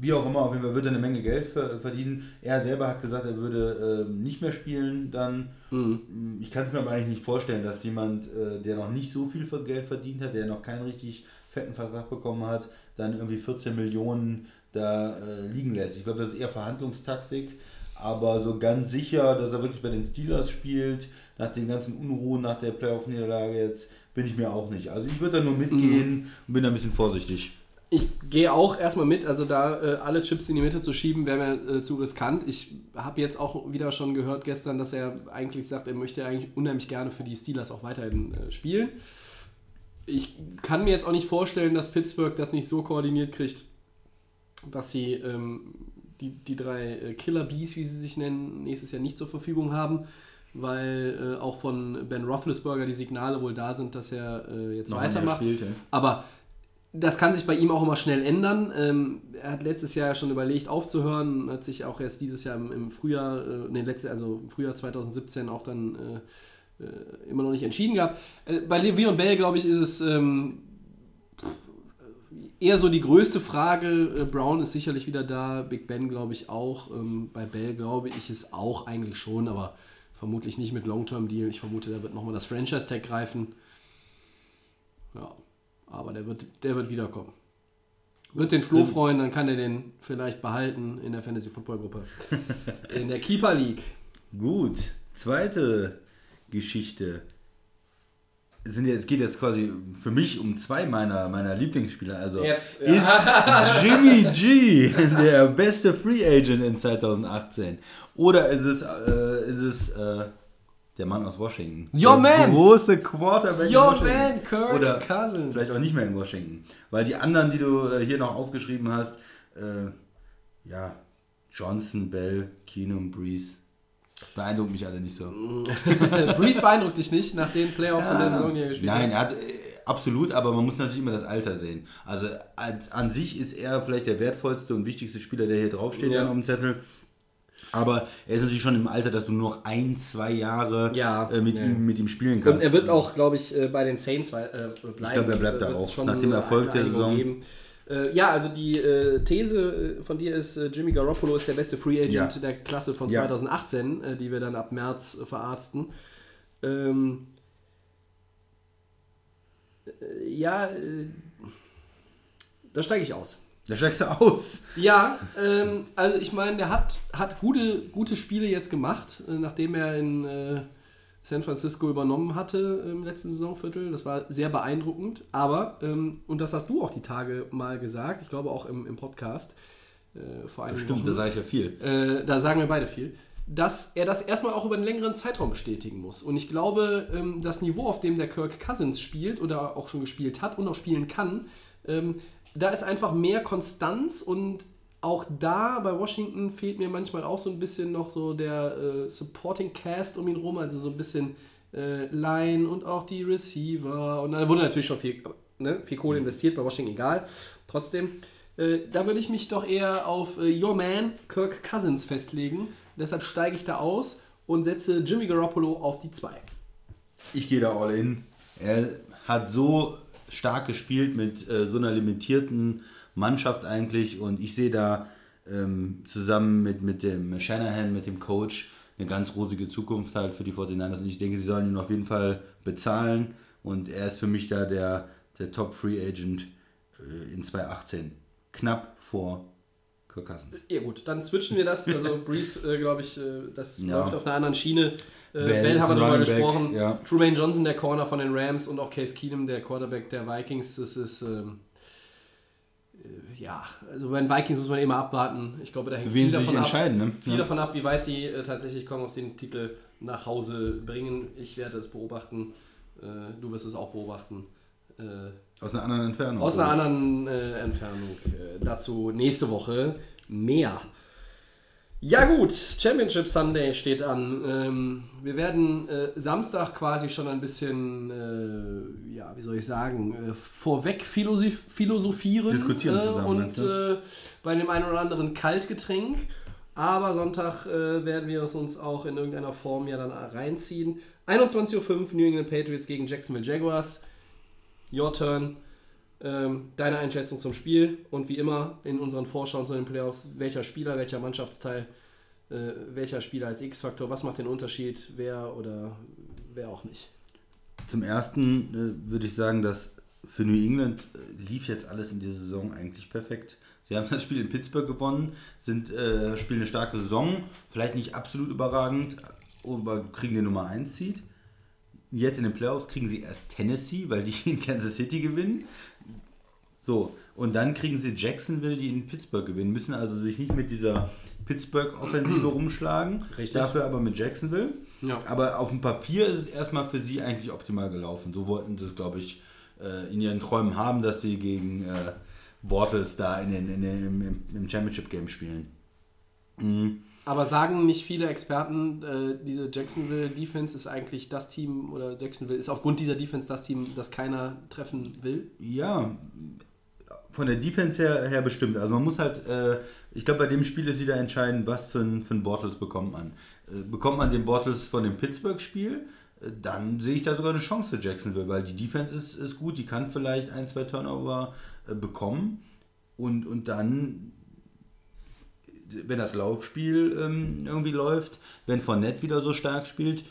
Speaker 1: wie auch immer, auf jeden Fall würde er eine Menge Geld ver verdienen. Er selber hat gesagt, er würde ähm, nicht mehr spielen dann.
Speaker 2: Mhm.
Speaker 1: Ich kann es mir aber eigentlich nicht vorstellen, dass jemand, äh, der noch nicht so viel Geld verdient hat, der noch keinen richtig fetten Vertrag bekommen hat, dann irgendwie 14 Millionen da äh, liegen lässt. Ich glaube, das ist eher Verhandlungstaktik. Aber so ganz sicher, dass er wirklich bei den Steelers spielt, nach den ganzen Unruhen, nach der Playoff-Niederlage jetzt, bin ich mir auch nicht. Also ich würde da nur mitgehen und bin da ein bisschen vorsichtig.
Speaker 2: Ich gehe auch erstmal mit, also da äh, alle Chips in die Mitte zu schieben, wäre mir äh, zu riskant. Ich habe jetzt auch wieder schon gehört gestern, dass er eigentlich sagt, er möchte eigentlich unheimlich gerne für die Steelers auch weiterhin äh, spielen. Ich kann mir jetzt auch nicht vorstellen, dass Pittsburgh das nicht so koordiniert kriegt, dass sie ähm, die, die drei äh, Killer Bees, wie sie sich nennen, nächstes Jahr nicht zur Verfügung haben, weil äh, auch von Ben Roethlisberger die Signale wohl da sind, dass er äh, jetzt
Speaker 1: Noch
Speaker 2: weitermacht.
Speaker 1: spielt, ja.
Speaker 2: Aber das kann sich bei ihm auch immer schnell ändern. Ähm, er hat letztes Jahr schon überlegt aufzuhören, hat sich auch erst dieses Jahr im, im Frühjahr, äh, nee, letzte, also im Frühjahr 2017 auch dann äh, äh, immer noch nicht entschieden gehabt. Äh, bei Le'Veon Bell, glaube ich, ist es ähm, eher so die größte Frage. Äh, Brown ist sicherlich wieder da, Big Ben glaube ich auch. Ähm, bei Bell glaube ich es auch eigentlich schon, aber vermutlich nicht mit Long-Term-Deal. Ich vermute, da wird nochmal das Franchise-Tag greifen. Ja, aber der wird, der wird wiederkommen. Wird den Flo freuen, dann kann er den vielleicht behalten in der Fantasy Football Gruppe. In der Keeper League.
Speaker 1: Gut, zweite Geschichte. Es, sind jetzt, geht jetzt quasi für mich um zwei meiner, meiner Lieblingsspieler. Also
Speaker 2: Jetzt,
Speaker 1: ist Jimmy G der beste Free Agent in 2018? Oder ist es, äh, ist es äh, der Mann aus Washington?
Speaker 2: Your
Speaker 1: der
Speaker 2: man!
Speaker 1: große Quarterback
Speaker 2: Your
Speaker 1: in Washington.
Speaker 2: man, Kirk
Speaker 1: Oder
Speaker 2: Cousins.
Speaker 1: vielleicht auch nicht mehr in Washington. Weil die anderen, die du äh, hier noch aufgeschrieben hast, äh, ja, Johnson, Bell, Keenum, Breeze, beeindrucken mich alle nicht so.
Speaker 2: Breeze beeindruckt dich nicht nach den Playoffs in der Saison, die er gespielt
Speaker 1: Nein,
Speaker 2: hat.
Speaker 1: er hat äh, absolut, aber man muss natürlich immer das Alter sehen. Also als, an sich ist er vielleicht der wertvollste und wichtigste Spieler, der hier draufsteht
Speaker 2: Ja.
Speaker 1: dann auf dem Zettel. Aber er ist natürlich schon im Alter, dass du nur noch ein, zwei Jahre
Speaker 2: Ja,
Speaker 1: äh, mit,
Speaker 2: ja.
Speaker 1: ihm, mit ihm spielen kannst.
Speaker 2: Und er wird auch, glaube ich, äh, bei den Saints äh, bleiben.
Speaker 1: Ich glaube, er bleibt da auch,
Speaker 2: schon
Speaker 1: nach dem Erfolg der Saison.
Speaker 2: geben. Äh, ja, also die äh, These äh, von dir ist, äh, Jimmy Garoppolo ist der beste Free Agent
Speaker 1: Ja.
Speaker 2: der Klasse von
Speaker 1: Ja.
Speaker 2: 2018, äh, die wir dann ab März verarzten. Ähm, äh, ja, äh, da steige ich aus.
Speaker 1: Da steigst du aus.
Speaker 2: Ja, ähm, also ich meine, der hat, hat gute, gute Spiele jetzt gemacht, nachdem er in San Francisco übernommen hatte im letzten Saisonviertel. Das war sehr beeindruckend. Aber, ähm, und das hast du auch die Tage mal gesagt, ich glaube auch im, im Podcast äh, vor einigen
Speaker 1: Stimmt,
Speaker 2: Wochen.
Speaker 1: da sage ich ja viel.
Speaker 2: Äh, da sagen wir beide viel, dass er das erstmal auch über einen längeren Zeitraum bestätigen muss. Und ich glaube, ähm, das Niveau, auf dem der Kirk Cousins spielt oder auch schon gespielt hat und auch spielen kann, ähm, da ist einfach mehr Konstanz und auch da bei Washington fehlt mir manchmal auch so ein bisschen noch so der äh, Supporting Cast um ihn rum, also so ein bisschen äh, Line und auch die Receiver. Und da wurde natürlich schon viel, ne, viel Kohle investiert, bei Washington egal. Trotzdem, äh, da würde ich mich doch eher auf äh, Your Man, Kirk Cousins, festlegen. Deshalb steige ich da aus und setze Jimmy Garoppolo auf die 2.
Speaker 1: Ich gehe da all in. Er hat so stark gespielt mit äh, so einer limitierten Mannschaft eigentlich und ich sehe da ähm, zusammen mit, mit dem Shanahan, mit dem Coach, eine ganz rosige Zukunft halt für die 49ers und ich denke, sie sollen ihn auf jeden Fall bezahlen und er ist für mich da der, der Top Free Agent äh, in 2018. Knapp vor Kirk Cousins.
Speaker 2: Ja gut, dann switchen wir das. Also Breeze, äh, glaube ich, äh, das
Speaker 1: Ja.
Speaker 2: läuft auf einer anderen Schiene. Äh,
Speaker 1: Bell
Speaker 2: Bell, haben wir
Speaker 1: Back,
Speaker 2: gesprochen.
Speaker 1: ja.
Speaker 2: Trumaine Johnson, der Corner von den Rams und auch Case Keenum, der Quarterback der Vikings. Das ist, ähm, äh, ja, also bei den Vikings muss man immer abwarten. Ich glaube, da hängt viel davon ab,
Speaker 1: ne?
Speaker 2: viel
Speaker 1: Ja.
Speaker 2: davon ab, wie weit sie äh, tatsächlich kommen, ob sie den Titel nach Hause bringen. Ich werde es beobachten. Äh, du wirst es auch beobachten. Äh,
Speaker 1: Aus einer anderen Entfernung.
Speaker 2: aus einer anderen äh, Entfernung. Äh, dazu nächste Woche mehr. Ja gut, Championship Sunday steht an. Ähm, wir werden äh, Samstag quasi schon ein bisschen, äh, ja, wie soll ich sagen, äh, vorweg philosoph philosophieren.
Speaker 1: Diskutieren
Speaker 2: äh,
Speaker 1: zusammen,
Speaker 2: Und
Speaker 1: du?
Speaker 2: äh, bei dem einen oder anderen Kaltgetränk. Aber Sonntag äh, werden wir es uns auch in irgendeiner Form ja dann reinziehen. 21.05 Uhr New England Patriots gegen Jacksonville Jaguars. Your turn. Ähm, deine Einschätzung zum Spiel und wie immer in unseren Vorschauen zu den Playoffs, welcher Spieler, welcher Mannschaftsteil, äh, welcher Spieler als X-Faktor, was macht den Unterschied, wer oder wer auch nicht.
Speaker 1: Zum ersten äh, würde ich sagen, dass für New England äh, lief jetzt alles in dieser Saison eigentlich perfekt. Sie haben das Spiel in Pittsburgh gewonnen, sind, äh, spielen eine starke Saison, vielleicht nicht absolut überragend, aber kriegen den Nummer 1 Seed. Jetzt in den Playoffs kriegen sie erst Tennessee, weil die in Kansas City gewinnen. So, und dann kriegen sie Jacksonville, die in Pittsburgh gewinnen, müssen also sich nicht mit dieser Pittsburgh-Offensive rumschlagen,
Speaker 2: Richtig.
Speaker 1: dafür aber mit Jacksonville.
Speaker 2: Ja.
Speaker 1: Aber auf dem Papier ist es erstmal für sie eigentlich optimal gelaufen. So wollten sie es, glaube ich, äh, in ihren Träumen haben, dass sie gegen äh, Bortles da in den, in den, im, im Championship-Game spielen. Mhm.
Speaker 2: Aber sagen nicht viele Experten, äh, diese Jacksonville Defense ist eigentlich das Team oder Jacksonville ist aufgrund dieser Defense das Team, das keiner treffen will?
Speaker 1: Ja, von der Defense her, her bestimmt. Also man muss halt, äh, ich glaube, bei dem Spiel ist wieder entscheidend, was für ein, für ein Bortles bekommt man. Äh, bekommt man den Bortles von dem Pittsburgh-Spiel, äh, dann sehe ich da sogar eine Chance für Jacksonville, weil die Defense ist, ist gut, die kann vielleicht ein, zwei Turnover äh, bekommen und, und dann, wenn das Laufspiel ähm, irgendwie läuft, wenn Fournette wieder so stark spielt,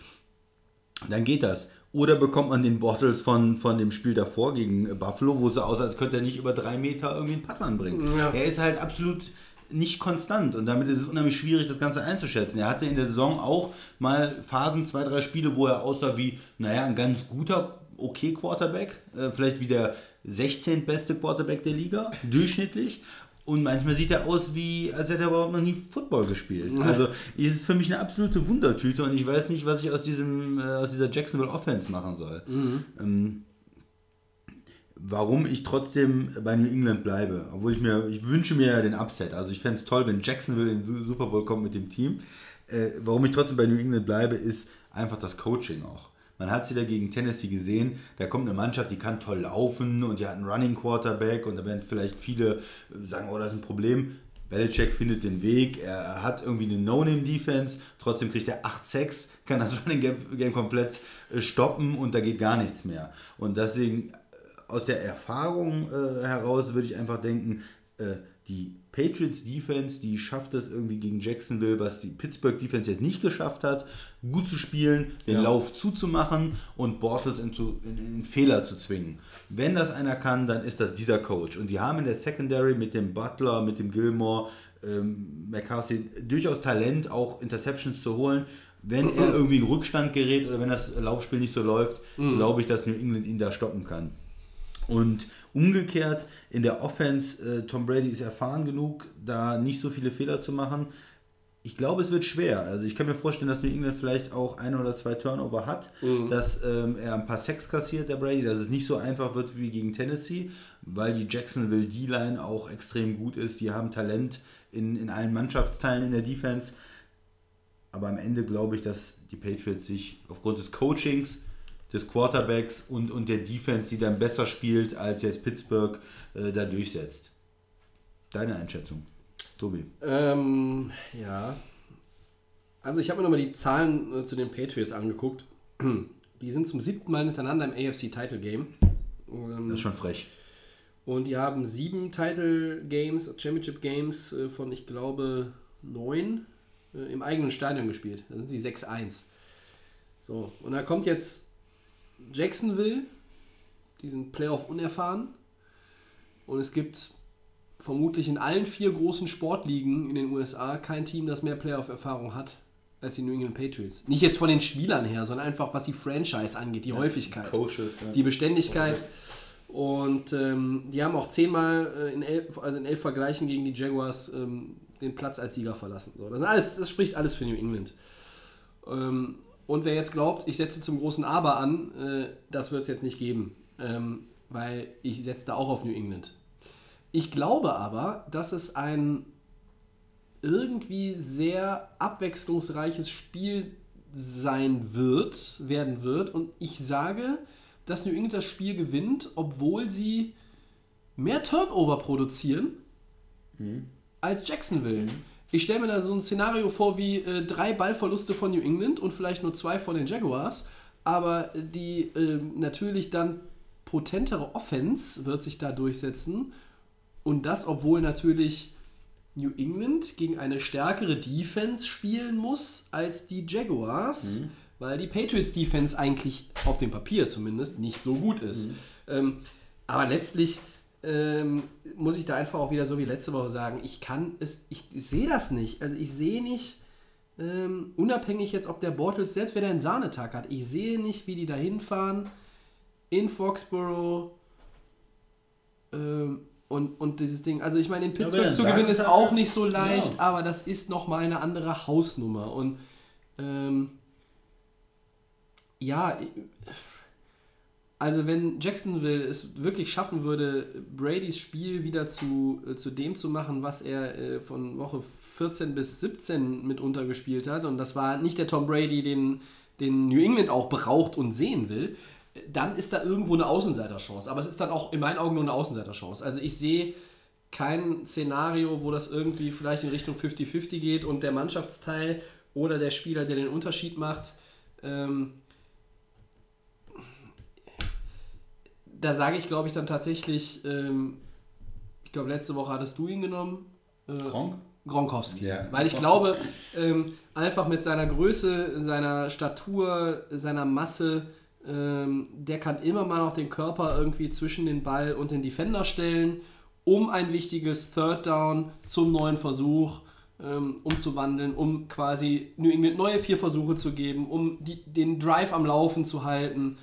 Speaker 1: dann geht das. Oder bekommt man den Bottles von, von dem Spiel davor gegen Buffalo, wo es so aussah, als könnte er nicht über drei Meter irgendwie einen Pass anbringen.
Speaker 2: Ja.
Speaker 1: Er ist halt absolut nicht konstant und damit ist es unheimlich schwierig, das Ganze einzuschätzen. Er hatte in der Saison auch mal Phasen, zwei, drei Spiele, wo er aussah wie, naja, ein ganz guter, okay Quarterback, äh, vielleicht wie der 16. beste Quarterback der Liga, durchschnittlich. Und manchmal sieht er aus wie, als hätte er überhaupt noch nie Football gespielt. Also es ist für mich eine absolute Wundertüte und ich weiß nicht, was ich aus, diesem, äh, aus dieser Jacksonville Offense machen soll. Ähm, warum ich trotzdem bei New England bleibe. Obwohl ich mir, ich wünsche mir ja den Upset. Also ich fände es toll, wenn Jacksonville in den Su- Super Bowl kommt mit dem Team. Äh, warum ich trotzdem bei New England bleibe, ist einfach das Coaching auch. Man hat es wieder gegen Tennessee gesehen, da kommt eine Mannschaft, die kann toll laufen und die hat einen Running Quarterback und da werden vielleicht viele äh, sagen, oh, das ist ein Problem. Belichick findet den Weg, er hat irgendwie eine No-Name-Defense, trotzdem kriegt er 8 Sacks, kann das Running Game- komplett äh, stoppen und da geht gar nichts mehr. Und deswegen aus der Erfahrung äh, heraus würde ich einfach denken, äh, die Patriots Defense, die schafft es irgendwie gegen Jacksonville, was die Pittsburgh Defense jetzt nicht geschafft hat, gut zu spielen, den
Speaker 2: Ja.
Speaker 1: Lauf zuzumachen und Bortles in, in, in Fehler zu zwingen. Wenn das einer kann, dann ist das dieser Coach. Und die haben in der Secondary mit dem Butler, mit dem Gilmore, ähm, McCarthy durchaus Talent, auch Interceptions zu holen. Wenn er irgendwie in Rückstand gerät oder wenn das Laufspiel nicht so läuft, glaube ich, dass New England ihn da stoppen kann. Und umgekehrt in der Offense, äh, Tom Brady ist erfahren genug, da nicht so viele Fehler zu machen. Ich glaube, es wird schwer. Also ich kann mir vorstellen, dass New England vielleicht auch ein oder zwei Turnover hat, dass ähm, er ein paar Sacks kassiert, der Brady, dass es nicht so einfach wird wie gegen Tennessee, weil die Jacksonville D-Line auch extrem gut ist. Die haben Talent in, in allen Mannschaftsteilen in der Defense. Aber am Ende glaube ich, dass die Patriots sich aufgrund des Coachings, des Quarterbacks und, und der Defense, die dann besser spielt, als jetzt Pittsburgh, äh, da durchsetzt. Deine Einschätzung, Tobi.
Speaker 2: Ähm, ja. Also ich habe mir nochmal die Zahlen äh, zu den Patriots angeguckt. Die sind zum siebten Mal hintereinander im AFC Title Game. Ähm,
Speaker 1: Das ist schon frech.
Speaker 2: Und die haben sieben Title Games, Championship Games äh, von, ich glaube, neun äh, im eigenen Stadion gespielt. Da sind sie 6-1. So, und da kommt jetzt Jacksonville, die sind Playoff unerfahren. Und es gibt vermutlich in allen vier großen Sportligen in den USA kein Team, das mehr Playoff-Erfahrung hat als die New England Patriots. Nicht jetzt von den Spielern her, sondern einfach was die Franchise angeht, die Häufigkeit
Speaker 1: Coaches.
Speaker 2: die Beständigkeit. Und ähm, die haben auch zehnmal äh, in, elf, also in elf Vergleichen gegen die Jaguars ähm, den Platz als Sieger verlassen. So, das, alles, das spricht alles für New England. Ähm, und wer jetzt glaubt, ich setze zum großen Aber an, äh, das wird es jetzt nicht geben. Ähm, weil ich setze da auch auf New England. Ich glaube aber, dass es ein irgendwie sehr abwechslungsreiches Spiel sein wird, werden wird. Und ich sage, dass New England das Spiel gewinnt, obwohl sie mehr Turnover produzieren als Jacksonville. Ich stelle mir da so ein Szenario vor wie äh, drei Ballverluste von New England und vielleicht nur zwei von den Jaguars, aber die äh, natürlich dann potentere Offense wird sich da durchsetzen. Und das, obwohl natürlich New England gegen eine stärkere Defense spielen muss als die Jaguars, weil die Patriots Defense eigentlich auf dem Papier zumindest nicht so gut ist. Ähm, aber letztlich ähm, muss ich da einfach auch wieder so wie letzte Woche sagen, ich kann es, ich, sehe das nicht. Also ich sehe nicht, ähm, unabhängig jetzt, ob der Bortles selbst wieder einen Sahnetag hat, ich sehe nicht, wie die da hinfahren in Foxborough ähm, und, und dieses Ding. Also ich meine, in Pittsburgh
Speaker 1: er
Speaker 2: zu gewinnen ist auch nicht so leicht,
Speaker 1: ja.
Speaker 2: aber das ist nochmal eine andere Hausnummer. Und ähm, ja, also wenn Jacksonville es wirklich schaffen würde, Bradys Spiel wieder zu, äh, zu dem zu machen, was er äh, von Woche 14 bis 17 mitunter gespielt hat, und das war nicht der Tom Brady, den, den New England auch braucht und sehen will, äh, dann ist da irgendwo eine Außenseiterchance. Aber es ist dann auch in meinen Augen nur eine Außenseiterchance. Also ich sehe kein Szenario, wo das irgendwie vielleicht in Richtung 50-50 geht und der Mannschaftsteil oder der Spieler, der den Unterschied macht, ähm, da sage ich, glaube ich, dann tatsächlich, ähm, ich glaube, letzte Woche hattest du ihn genommen. Äh,
Speaker 1: Gronk?
Speaker 2: Gronkowski.
Speaker 1: Ja.
Speaker 2: Weil ich glaube, ähm, einfach mit seiner Größe, seiner Statur, seiner Masse ähm, der kann immer mal noch den Körper irgendwie zwischen den Ball und den Defender stellen, um ein wichtiges Third Down zum neuen Versuch ähm, umzuwandeln, um quasi New England neue vier Versuche zu geben, um die, den Drive am Laufen zu halten.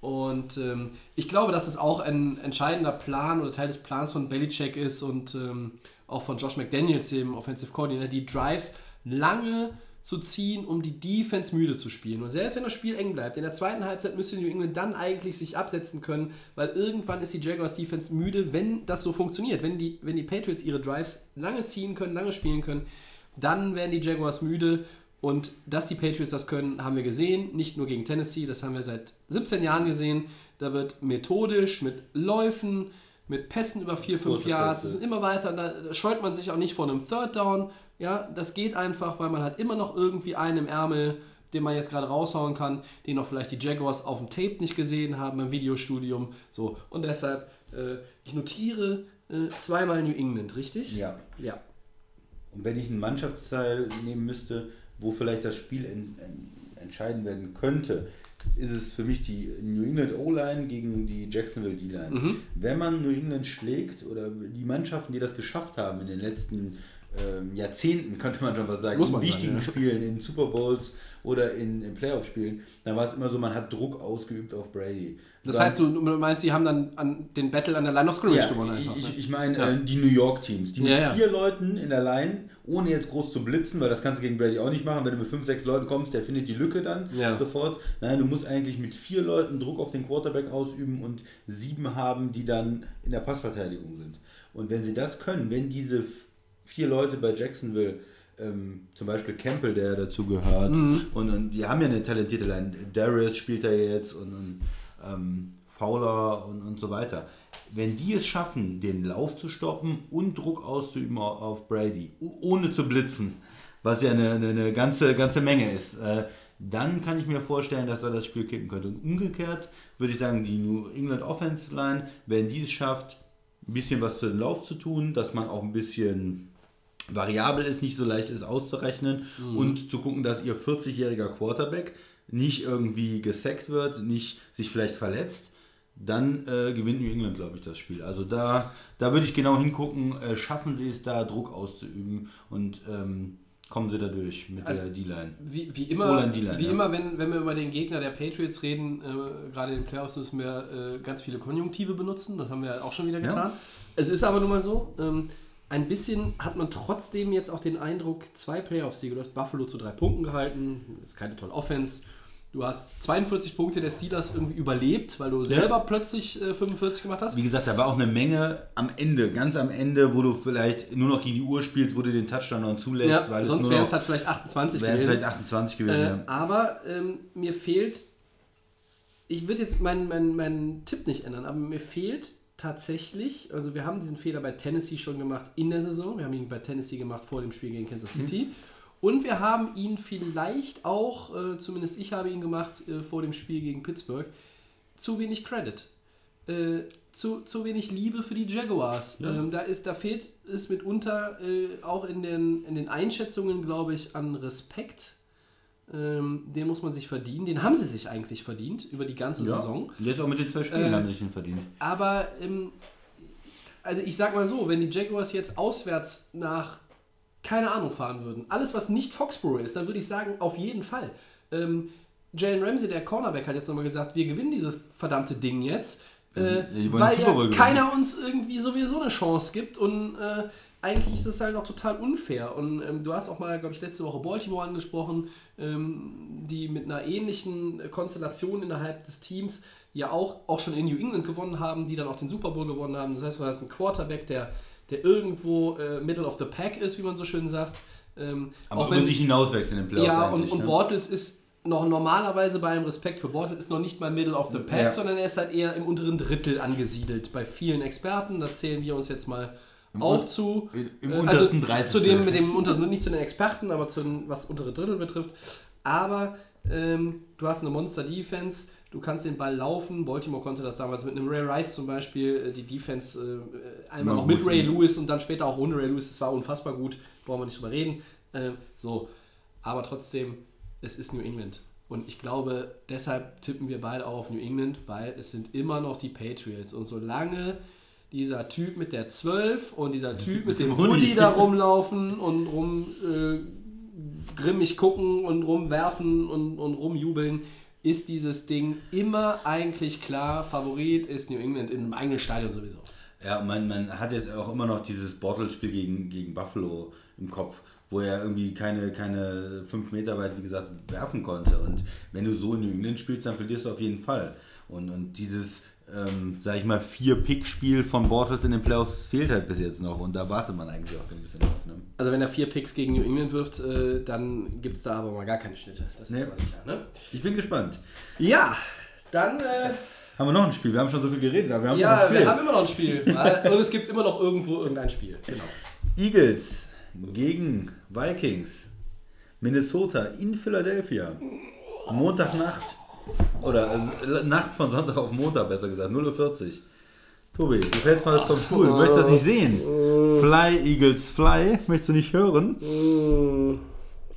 Speaker 2: Und ähm, ich glaube, dass es auch ein entscheidender Plan oder Teil des Plans von Belichick ist und ähm, auch von Josh McDaniels, dem Offensive Coordinator, die Drives lange zu ziehen, um die Defense müde zu spielen. Und selbst wenn das Spiel eng bleibt, in der zweiten Halbzeit müsste New England dann eigentlich sich absetzen können, weil irgendwann ist die Jaguars Defense müde, wenn das so funktioniert. Wenn die, wenn die Patriots ihre Drives lange ziehen können, lange spielen können, dann werden die Jaguars müde. Und dass die Patriots das können, haben wir gesehen. Nicht nur gegen Tennessee, das haben wir seit 17 Jahren gesehen. Da wird methodisch mit Läufen, mit Pässen über 4, 5 Yards, das ist immer weiter. Da scheut man sich auch nicht vor einem Third Down. Ja, das geht einfach, weil man hat immer noch irgendwie einen im Ärmel, den man jetzt gerade raushauen kann, den noch vielleicht die Jaguars auf dem Tape nicht gesehen haben im Videostudium. So, und deshalb, äh, ich notiere äh, zweimal New England, richtig?
Speaker 1: Ja.
Speaker 2: Ja.
Speaker 1: Und wenn ich einen Mannschaftsteil nehmen müsste, wo vielleicht das Spiel en, en, entscheiden werden könnte, ist es für mich die New England O-Line gegen die Jacksonville D-Line.
Speaker 2: Mhm.
Speaker 1: Wenn man New England schlägt oder die Mannschaften, die das geschafft haben in den letzten ähm, Jahrzehnten, könnte man schon was sagen, in wichtigen
Speaker 2: ja.
Speaker 1: Spielen, in Super Bowls oder in, in Playoff-Spielen, dann war es immer so, man hat Druck ausgeübt auf Brady.
Speaker 2: Das
Speaker 1: Dann-
Speaker 2: heißt, du meinst, sie haben dann an den Battle an der Line of Scrimmage
Speaker 1: ja,
Speaker 2: gewonnen einfach.
Speaker 1: ich,
Speaker 2: ne?
Speaker 1: ich, meine
Speaker 2: Ja.
Speaker 1: äh, die New York Teams, die mit vier Leuten in der Line, ohne jetzt groß zu blitzen, weil das kannst du gegen Brady auch nicht machen, wenn du mit fünf, sechs Leuten kommst, der findet die Lücke dann
Speaker 2: Ja.
Speaker 1: sofort. Nein, du musst eigentlich mit vier Leuten Druck auf den Quarterback ausüben und sieben haben, die dann in der Passverteidigung sind. Und wenn sie das können, wenn diese vier Leute bei Jacksonville ähm, zum Beispiel Campbell, der dazu gehört,
Speaker 2: Mhm.
Speaker 1: und, und die haben ja eine talentierte Line. Darius spielt da jetzt und, und ähm, Fowler und, und so weiter. Wenn die es schaffen, den Lauf zu stoppen und Druck auszuüben auf, Brady, ohne zu blitzen, was ja eine, eine, eine ganze, ganze Menge ist, äh, dann kann ich mir vorstellen, dass da das Spiel kippen könnte. Und umgekehrt würde ich sagen, die New England Offensive Line, wenn die es schafft, ein bisschen was für den Lauf zu tun, dass man auch ein bisschen variabel ist, nicht so leicht ist auszurechnen und zu gucken, dass ihr 40-jähriger Quarterback nicht irgendwie gesackt wird, nicht sich vielleicht verletzt, dann äh, gewinnt New England, glaube ich, das Spiel. Also da, da würde ich genau hingucken, äh, schaffen sie es da, Druck auszuüben und ähm, kommen sie da durch mit
Speaker 2: Also,
Speaker 1: der D-Line.
Speaker 2: Wie, wie immer, wie
Speaker 1: ja.
Speaker 2: immer wenn, wenn wir über den Gegner der Patriots reden, äh, gerade in den Playoffs müssen wir äh, ganz viele Konjunktive benutzen. Das haben wir auch schon wieder
Speaker 1: Ja.
Speaker 2: getan. Es ist aber nun mal so, ähm, ein bisschen hat man trotzdem jetzt auch den Eindruck, zwei Playoff-Siege. Du hast Buffalo zu drei Punkten gehalten, ist keine tolle Offense. Du hast 42 Punkte der Steelers irgendwie überlebt, weil du selber plötzlich äh, 45 gemacht hast.
Speaker 1: Wie gesagt, da war auch eine Menge am Ende, ganz am Ende, wo du vielleicht nur noch gegen die Uhr spielst, wo du den Touchdown noch zulässt,
Speaker 2: Ja,
Speaker 1: weil
Speaker 2: sonst wären
Speaker 1: nur
Speaker 2: es halt vielleicht 28
Speaker 1: wären es
Speaker 2: gewesen.
Speaker 1: vielleicht 28 gewesen.
Speaker 2: Äh,
Speaker 1: ja.
Speaker 2: aber ähm, mir fehlt, ich würde jetzt meinen meinen meinen Tipp nicht ändern, aber mir fehlt tatsächlich, also wir haben diesen Fehler bei Tennessee schon gemacht in der Saison, wir haben ihn bei Tennessee gemacht vor dem Spiel gegen Kansas City und wir haben ihn vielleicht auch, äh, zumindest ich habe ihn gemacht äh, vor dem Spiel gegen Pittsburgh, zu wenig Credit. Äh, zu, zu wenig Liebe für die Jaguars. Ähm, da, ist, da fehlt es mitunter äh, auch in den, in den Einschätzungen, glaube ich, an Respekt. Ähm, den muss man sich verdienen. Den haben sie sich eigentlich verdient über die ganze
Speaker 1: Ja.
Speaker 2: Saison.
Speaker 1: Jetzt auch mit den zwei Spielen
Speaker 2: Äh,
Speaker 1: haben sie sich den verdient.
Speaker 2: Aber, ähm, also ich sag mal so, wenn die Jaguars jetzt auswärts nach, keine Ahnung, fahren würden, alles was nicht Foxborough ist, dann würde ich sagen, auf jeden Fall. Ähm, Jalen Ramsey, der Cornerback, hat jetzt nochmal gesagt, wir gewinnen dieses verdammte Ding jetzt, äh,
Speaker 1: wollen
Speaker 2: weil ja keiner uns irgendwie sowieso eine Chance gibt und äh, eigentlich ist es halt auch total unfair. Und ähm, du hast auch mal, glaube ich, letzte Woche Baltimore angesprochen, ähm, die mit einer ähnlichen Konstellation innerhalb des Teams ja auch, auch schon in New England gewonnen haben, die dann auch den Super Bowl gewonnen haben. Das heißt, du hast einen Quarterback, der, der irgendwo äh, Middle of the Pack ist, wie man so schön sagt. Ähm,
Speaker 1: Aber
Speaker 2: auch wenn,
Speaker 1: sich hinauswächst in den Playoffs
Speaker 2: ja, und, und
Speaker 1: ne?
Speaker 2: Bortles ist noch normalerweise bei allem Respekt für Bortles ist noch nicht mal Middle of the Pack,
Speaker 1: Ja.
Speaker 2: sondern er ist halt eher im unteren Drittel angesiedelt bei vielen Experten. Da zählen wir uns jetzt mal auch
Speaker 1: un-
Speaker 2: zu.
Speaker 1: im- im
Speaker 2: Äh,
Speaker 1: untersten
Speaker 2: also
Speaker 1: 30.
Speaker 2: Zu dem, mit dem unteren, nicht zu den Experten, aber zu den, was untere Drittel betrifft. Aber ähm, du hast eine Monster-Defense, du kannst den Ball laufen. Baltimore konnte das damals mit einem Ray Rice zum Beispiel, äh, die Defense äh, einmal noch mit Ray. Lewis und dann später auch ohne Ray Lewis. Das war unfassbar gut, brauchen wir nicht drüber reden. Äh, so, aber trotzdem, es ist New England. Und ich glaube, deshalb tippen wir beide auch auf New England, weil es sind immer noch die Patriots. Und solange dieser Typ mit der 12 und dieser Typ mit dem Hoodie da rumlaufen und rum äh, grimmig gucken und rumwerfen und, und rumjubeln, ist dieses Ding immer eigentlich klar. Favorit ist New England im eigenen Stadion sowieso.
Speaker 1: Ja, man, man hat jetzt auch immer noch dieses Bottle-Spiel gegen, gegen Buffalo im Kopf, wo er irgendwie keine, keine fünf Meter weit, wie gesagt, werfen konnte. Und wenn du so in New England spielst, dann verlierst du auf jeden Fall. Und, und dieses, ähm, sag ich mal, Vier-Pick-Spiel von Bortles in den Playoffs fehlt halt bis jetzt noch. Und da wartet man eigentlich auch so ein bisschen drauf.
Speaker 2: Also wenn er vier Picks gegen New England wirft, äh, dann gibt es da aber mal gar keine Schnitte. Das
Speaker 1: Nee.
Speaker 2: ist mal sicher. Ne?
Speaker 1: Ich bin gespannt.
Speaker 2: Ja, dann... Äh,
Speaker 1: Haben wir noch ein Spiel? Wir haben schon so viel geredet, aber wir haben noch
Speaker 2: ja,
Speaker 1: ein Spiel.
Speaker 2: wir haben immer noch ein Spiel. Weil- und es gibt immer noch irgendwo irgendein Spiel. Genau.
Speaker 1: Eagles gegen Vikings. Minnesota in Philadelphia. Montagnacht. Oder äh, Nacht von Sonntag auf Montag, besser gesagt. 0.40 Uhr. Tobi, du fällst fast vom Stuhl. Du möchtest das nicht sehen. Fly, Eagles, fly. Möchtest du nicht hören?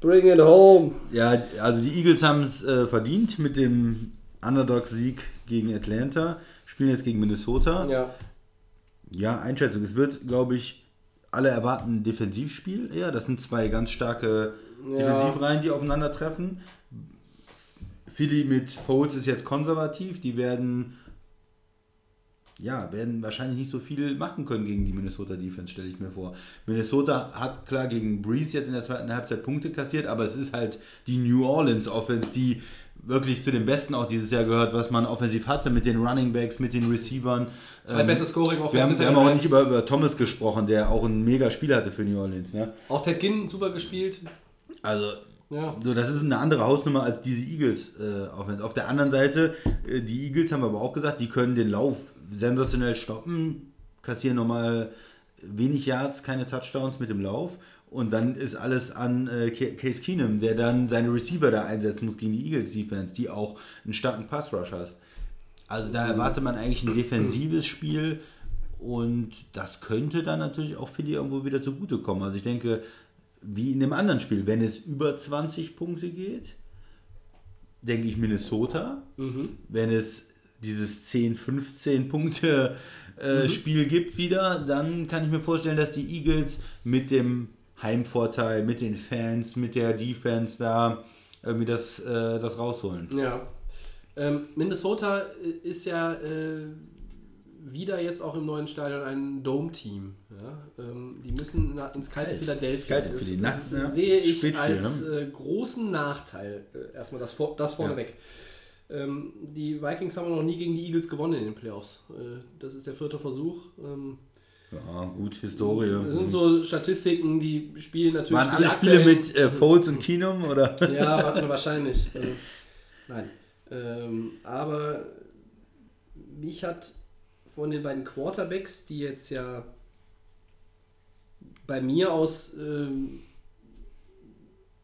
Speaker 2: Bring it home.
Speaker 1: Ja, also die Eagles haben es äh, verdient mit dem Underdog-Sieg gegen Atlanta. Spielen jetzt gegen Minnesota.
Speaker 2: Ja.
Speaker 1: Ja, Einschätzung. Es wird, glaube ich, alle erwarten ein Defensivspiel eher. Das sind zwei ganz starke
Speaker 2: Ja.
Speaker 1: Defensivreihen, die aufeinandertreffen. Philly mit Foles ist jetzt konservativ. Die werden, ja, werden wahrscheinlich nicht so viel machen können gegen die Minnesota Defense, stelle ich mir vor. Minnesota hat klar gegen Breeze jetzt in der zweiten Halbzeit Punkte kassiert, aber es ist halt die New Orleans Offense, die wirklich zu den besten auch dieses Jahr gehört, was man offensiv hatte mit den Running Backs, mit den Receivern.
Speaker 2: Zweitbestes Scoring
Speaker 1: Wir
Speaker 2: Offensive
Speaker 1: haben, wir haben auch nicht über, über Thomas gesprochen, der auch ein mega Spiel hatte für New Orleans. Ne?
Speaker 2: Auch Ted Ginn super gespielt.
Speaker 1: Also,
Speaker 2: Ja.
Speaker 1: so, das ist eine andere Hausnummer als diese Eagles. Äh, Offense. Auf der anderen Seite, äh, die Eagles haben aber auch gesagt, die können den Lauf sensationell stoppen, kassieren nochmal wenig Yards, keine Touchdowns mit dem Lauf. Und dann ist alles an äh, Ca- Case Keenum, der dann seine Receiver da einsetzen muss gegen die Eagles Defense, die auch einen starken Pass Rush hast. Also da erwartet man eigentlich ein defensives Spiel und das könnte dann natürlich auch Philly irgendwo wieder zugutekommen. Also ich denke, wie in dem anderen Spiel, wenn es über 20 Punkte geht, denke ich Minnesota. Wenn es dieses 10, 15 Punkte äh, Spiel gibt wieder, dann kann ich mir vorstellen, dass die Eagles mit dem Heimvorteil, mit den Fans, mit der Defense da irgendwie das, äh, das rausholen.
Speaker 2: Ja. Ähm, Minnesota äh, ist ja äh, wieder jetzt auch im neuen Stadion ein Dome-Team. Ja? Ähm, die müssen na, ins kalte
Speaker 1: Kalt.
Speaker 2: Philadelphia.
Speaker 1: Kalte
Speaker 2: das, das
Speaker 1: Nacht, ja.
Speaker 2: sehe ich
Speaker 1: Spätspiel,
Speaker 2: als
Speaker 1: ne?
Speaker 2: äh, großen Nachteil. Äh, erstmal das, vor, das vorneweg. Ähm, die Vikings haben noch nie gegen die Eagles gewonnen in den Playoffs. Äh, das ist der vierte Versuch. Ähm,
Speaker 1: Ja, gut, Historie.
Speaker 2: das sind so Statistiken, die spielen natürlich.
Speaker 1: Waren alle Spiele mit äh, Foles und Keenum oder?
Speaker 2: Ja, wa- wahrscheinlich. Äh, nein. Ähm, aber mich hat von den beiden Quarterbacks, die jetzt ja bei mir aus ähm,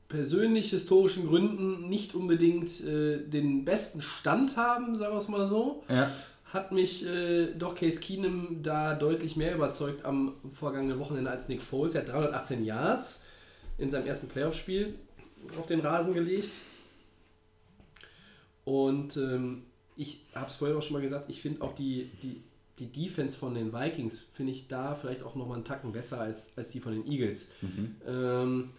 Speaker 2: persönlich historischen Gründen nicht unbedingt äh, den besten Stand haben, sagen wir es mal so,
Speaker 1: Ja.
Speaker 2: hat mich äh, doch Case Keenum da deutlich mehr überzeugt am vergangenen Wochenende als Nick Foles. Er hat 318 Yards in seinem ersten Playoff-Spiel auf den Rasen gelegt. Und ähm, ich habe es vorhin auch schon mal gesagt, ich finde auch die, die, die Defense von den Vikings, finde ich da vielleicht auch nochmal einen Tacken besser als, als die von den Eagles. Ähm,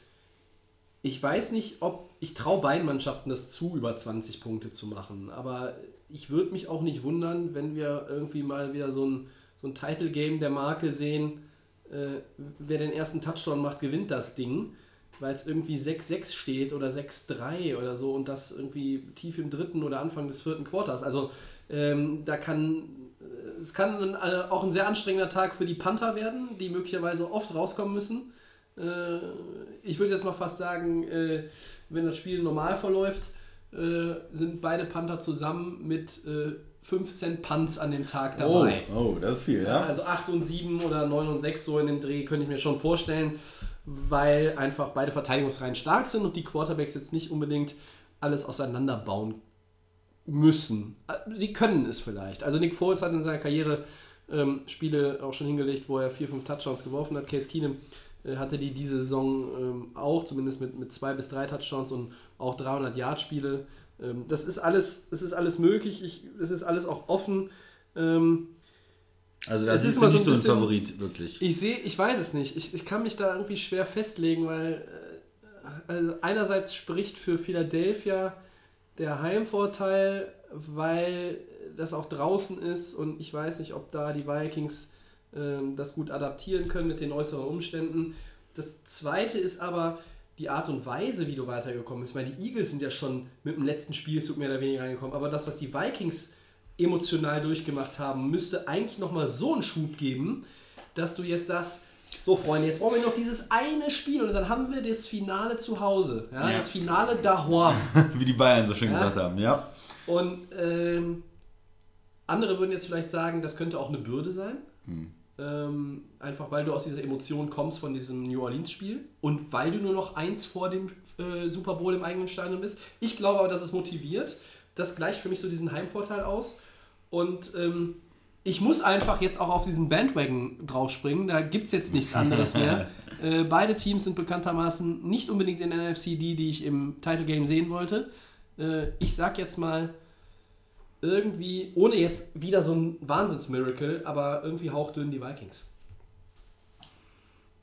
Speaker 2: ich weiß nicht, ob ich traue beiden Mannschaften das zu, über 20 Punkte zu machen. Aber ich würde mich auch nicht wundern, wenn wir irgendwie mal wieder so ein, so ein Title-Game der Marke sehen. Äh, wer den ersten Touchdown macht, gewinnt das Ding. Weil es irgendwie 6-6 steht oder 6-3 oder so und das irgendwie tief im dritten oder Anfang des vierten Quarters. Also ähm, da kann äh, es kann ein, äh, auch ein sehr anstrengender Tag für die Panther werden, die möglicherweise oft rauskommen müssen. Äh, ich würde jetzt mal fast sagen, äh, wenn das Spiel normal verläuft, äh, sind beide Panther zusammen mit äh, 15 Punts an dem Tag
Speaker 1: Oh,
Speaker 2: dabei.
Speaker 1: oh, das ist viel,
Speaker 2: Ja, also 8 und 7 oder 9 und 6 so in dem Dreh könnte ich mir schon vorstellen, weil einfach beide Verteidigungsreihen stark sind und die Quarterbacks jetzt nicht unbedingt alles auseinanderbauen müssen. Sie können es vielleicht. Also Nick Foles hat in seiner Karriere ähm, Spiele auch schon hingelegt, wo er 4, 5 Touchdowns geworfen hat. Case Keenum hatte die diese Saison ähm, auch, zumindest mit, mit zwei bis drei Touchdowns und auch 300 Yard-Spiele. Ähm, das ist alles, es ist alles möglich, ich, es ist alles auch offen. Ähm,
Speaker 1: Also das ist
Speaker 2: immer
Speaker 1: nicht
Speaker 2: so
Speaker 1: so
Speaker 2: ein
Speaker 1: ein
Speaker 2: bisschen-
Speaker 1: Favorit, wirklich.
Speaker 2: ich sehe, ich weiß es nicht. Ich, ich kann mich da irgendwie schwer festlegen, weil äh, also einerseits spricht für Philadelphia der Heimvorteil, weil das auch draußen ist und ich weiß nicht, ob da die Vikings das gut adaptieren können mit den äußeren Umständen. Das zweite ist aber die Art und Weise, wie du weitergekommen bist. Ich meine, die Eagles sind ja schon mit dem letzten Spielzug mehr oder weniger reingekommen, aber das, was die Vikings emotional durchgemacht haben, müsste eigentlich nochmal so einen Schub geben, dass du jetzt sagst, so Freunde, jetzt brauchen wir noch dieses eine Spiel und dann haben wir das Finale zu Hause. Ja,
Speaker 1: Ja.
Speaker 2: Das Finale daheim.
Speaker 1: Wie die Bayern so schön
Speaker 2: Ja.
Speaker 1: gesagt haben, ja.
Speaker 2: Und ähm, andere würden jetzt vielleicht sagen, das könnte auch eine Bürde sein.
Speaker 1: Hm.
Speaker 2: Ähm, einfach weil du aus dieser Emotion kommst von diesem New Orleans-Spiel und weil du nur noch eins vor dem äh, Super Bowl im eigenen Stadion bist. Ich glaube aber, dass es motiviert. Das gleicht für mich so diesen Heimvorteil aus. Und ähm, ich muss einfach jetzt auch auf diesen Bandwagon draufspringen. Da gibt es jetzt nichts anderes mehr. Äh, beide Teams sind bekanntermaßen nicht unbedingt in der NFC die, die ich im Title Game sehen wollte. Äh, ich sag jetzt mal irgendwie, ohne jetzt wieder so ein Wahnsinnsmiracle, aber irgendwie hauchdünn die Vikings.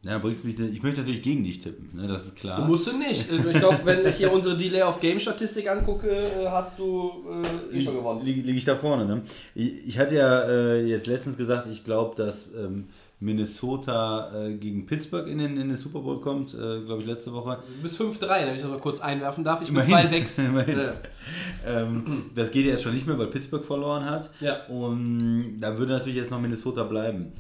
Speaker 1: Ja, bringst mich, ich möchte natürlich gegen dich tippen, ne, das ist klar.
Speaker 2: Musst du nicht. Äh, Ich glaube, wenn ich hier unsere Delay of Game Statistik angucke, äh, hast du äh, eh schon gewonnen.
Speaker 1: Liege lieg ich da vorne, ne? Ich, ich hatte ja äh, jetzt letztens gesagt, ich glaube, dass ähm, Minnesota äh, gegen Pittsburgh in den, in den Super Bowl kommt, äh, glaube ich, letzte Woche.
Speaker 2: Du bist 5-3, wenn ich das mal kurz einwerfen darf. Ich bin
Speaker 1: Immerhin.
Speaker 2: 2-6.
Speaker 1: Immerhin.
Speaker 2: Ja.
Speaker 1: Ähm, das geht jetzt schon nicht mehr, weil Pittsburgh verloren hat.
Speaker 2: Ja.
Speaker 1: Und da würde natürlich jetzt noch Minnesota bleiben.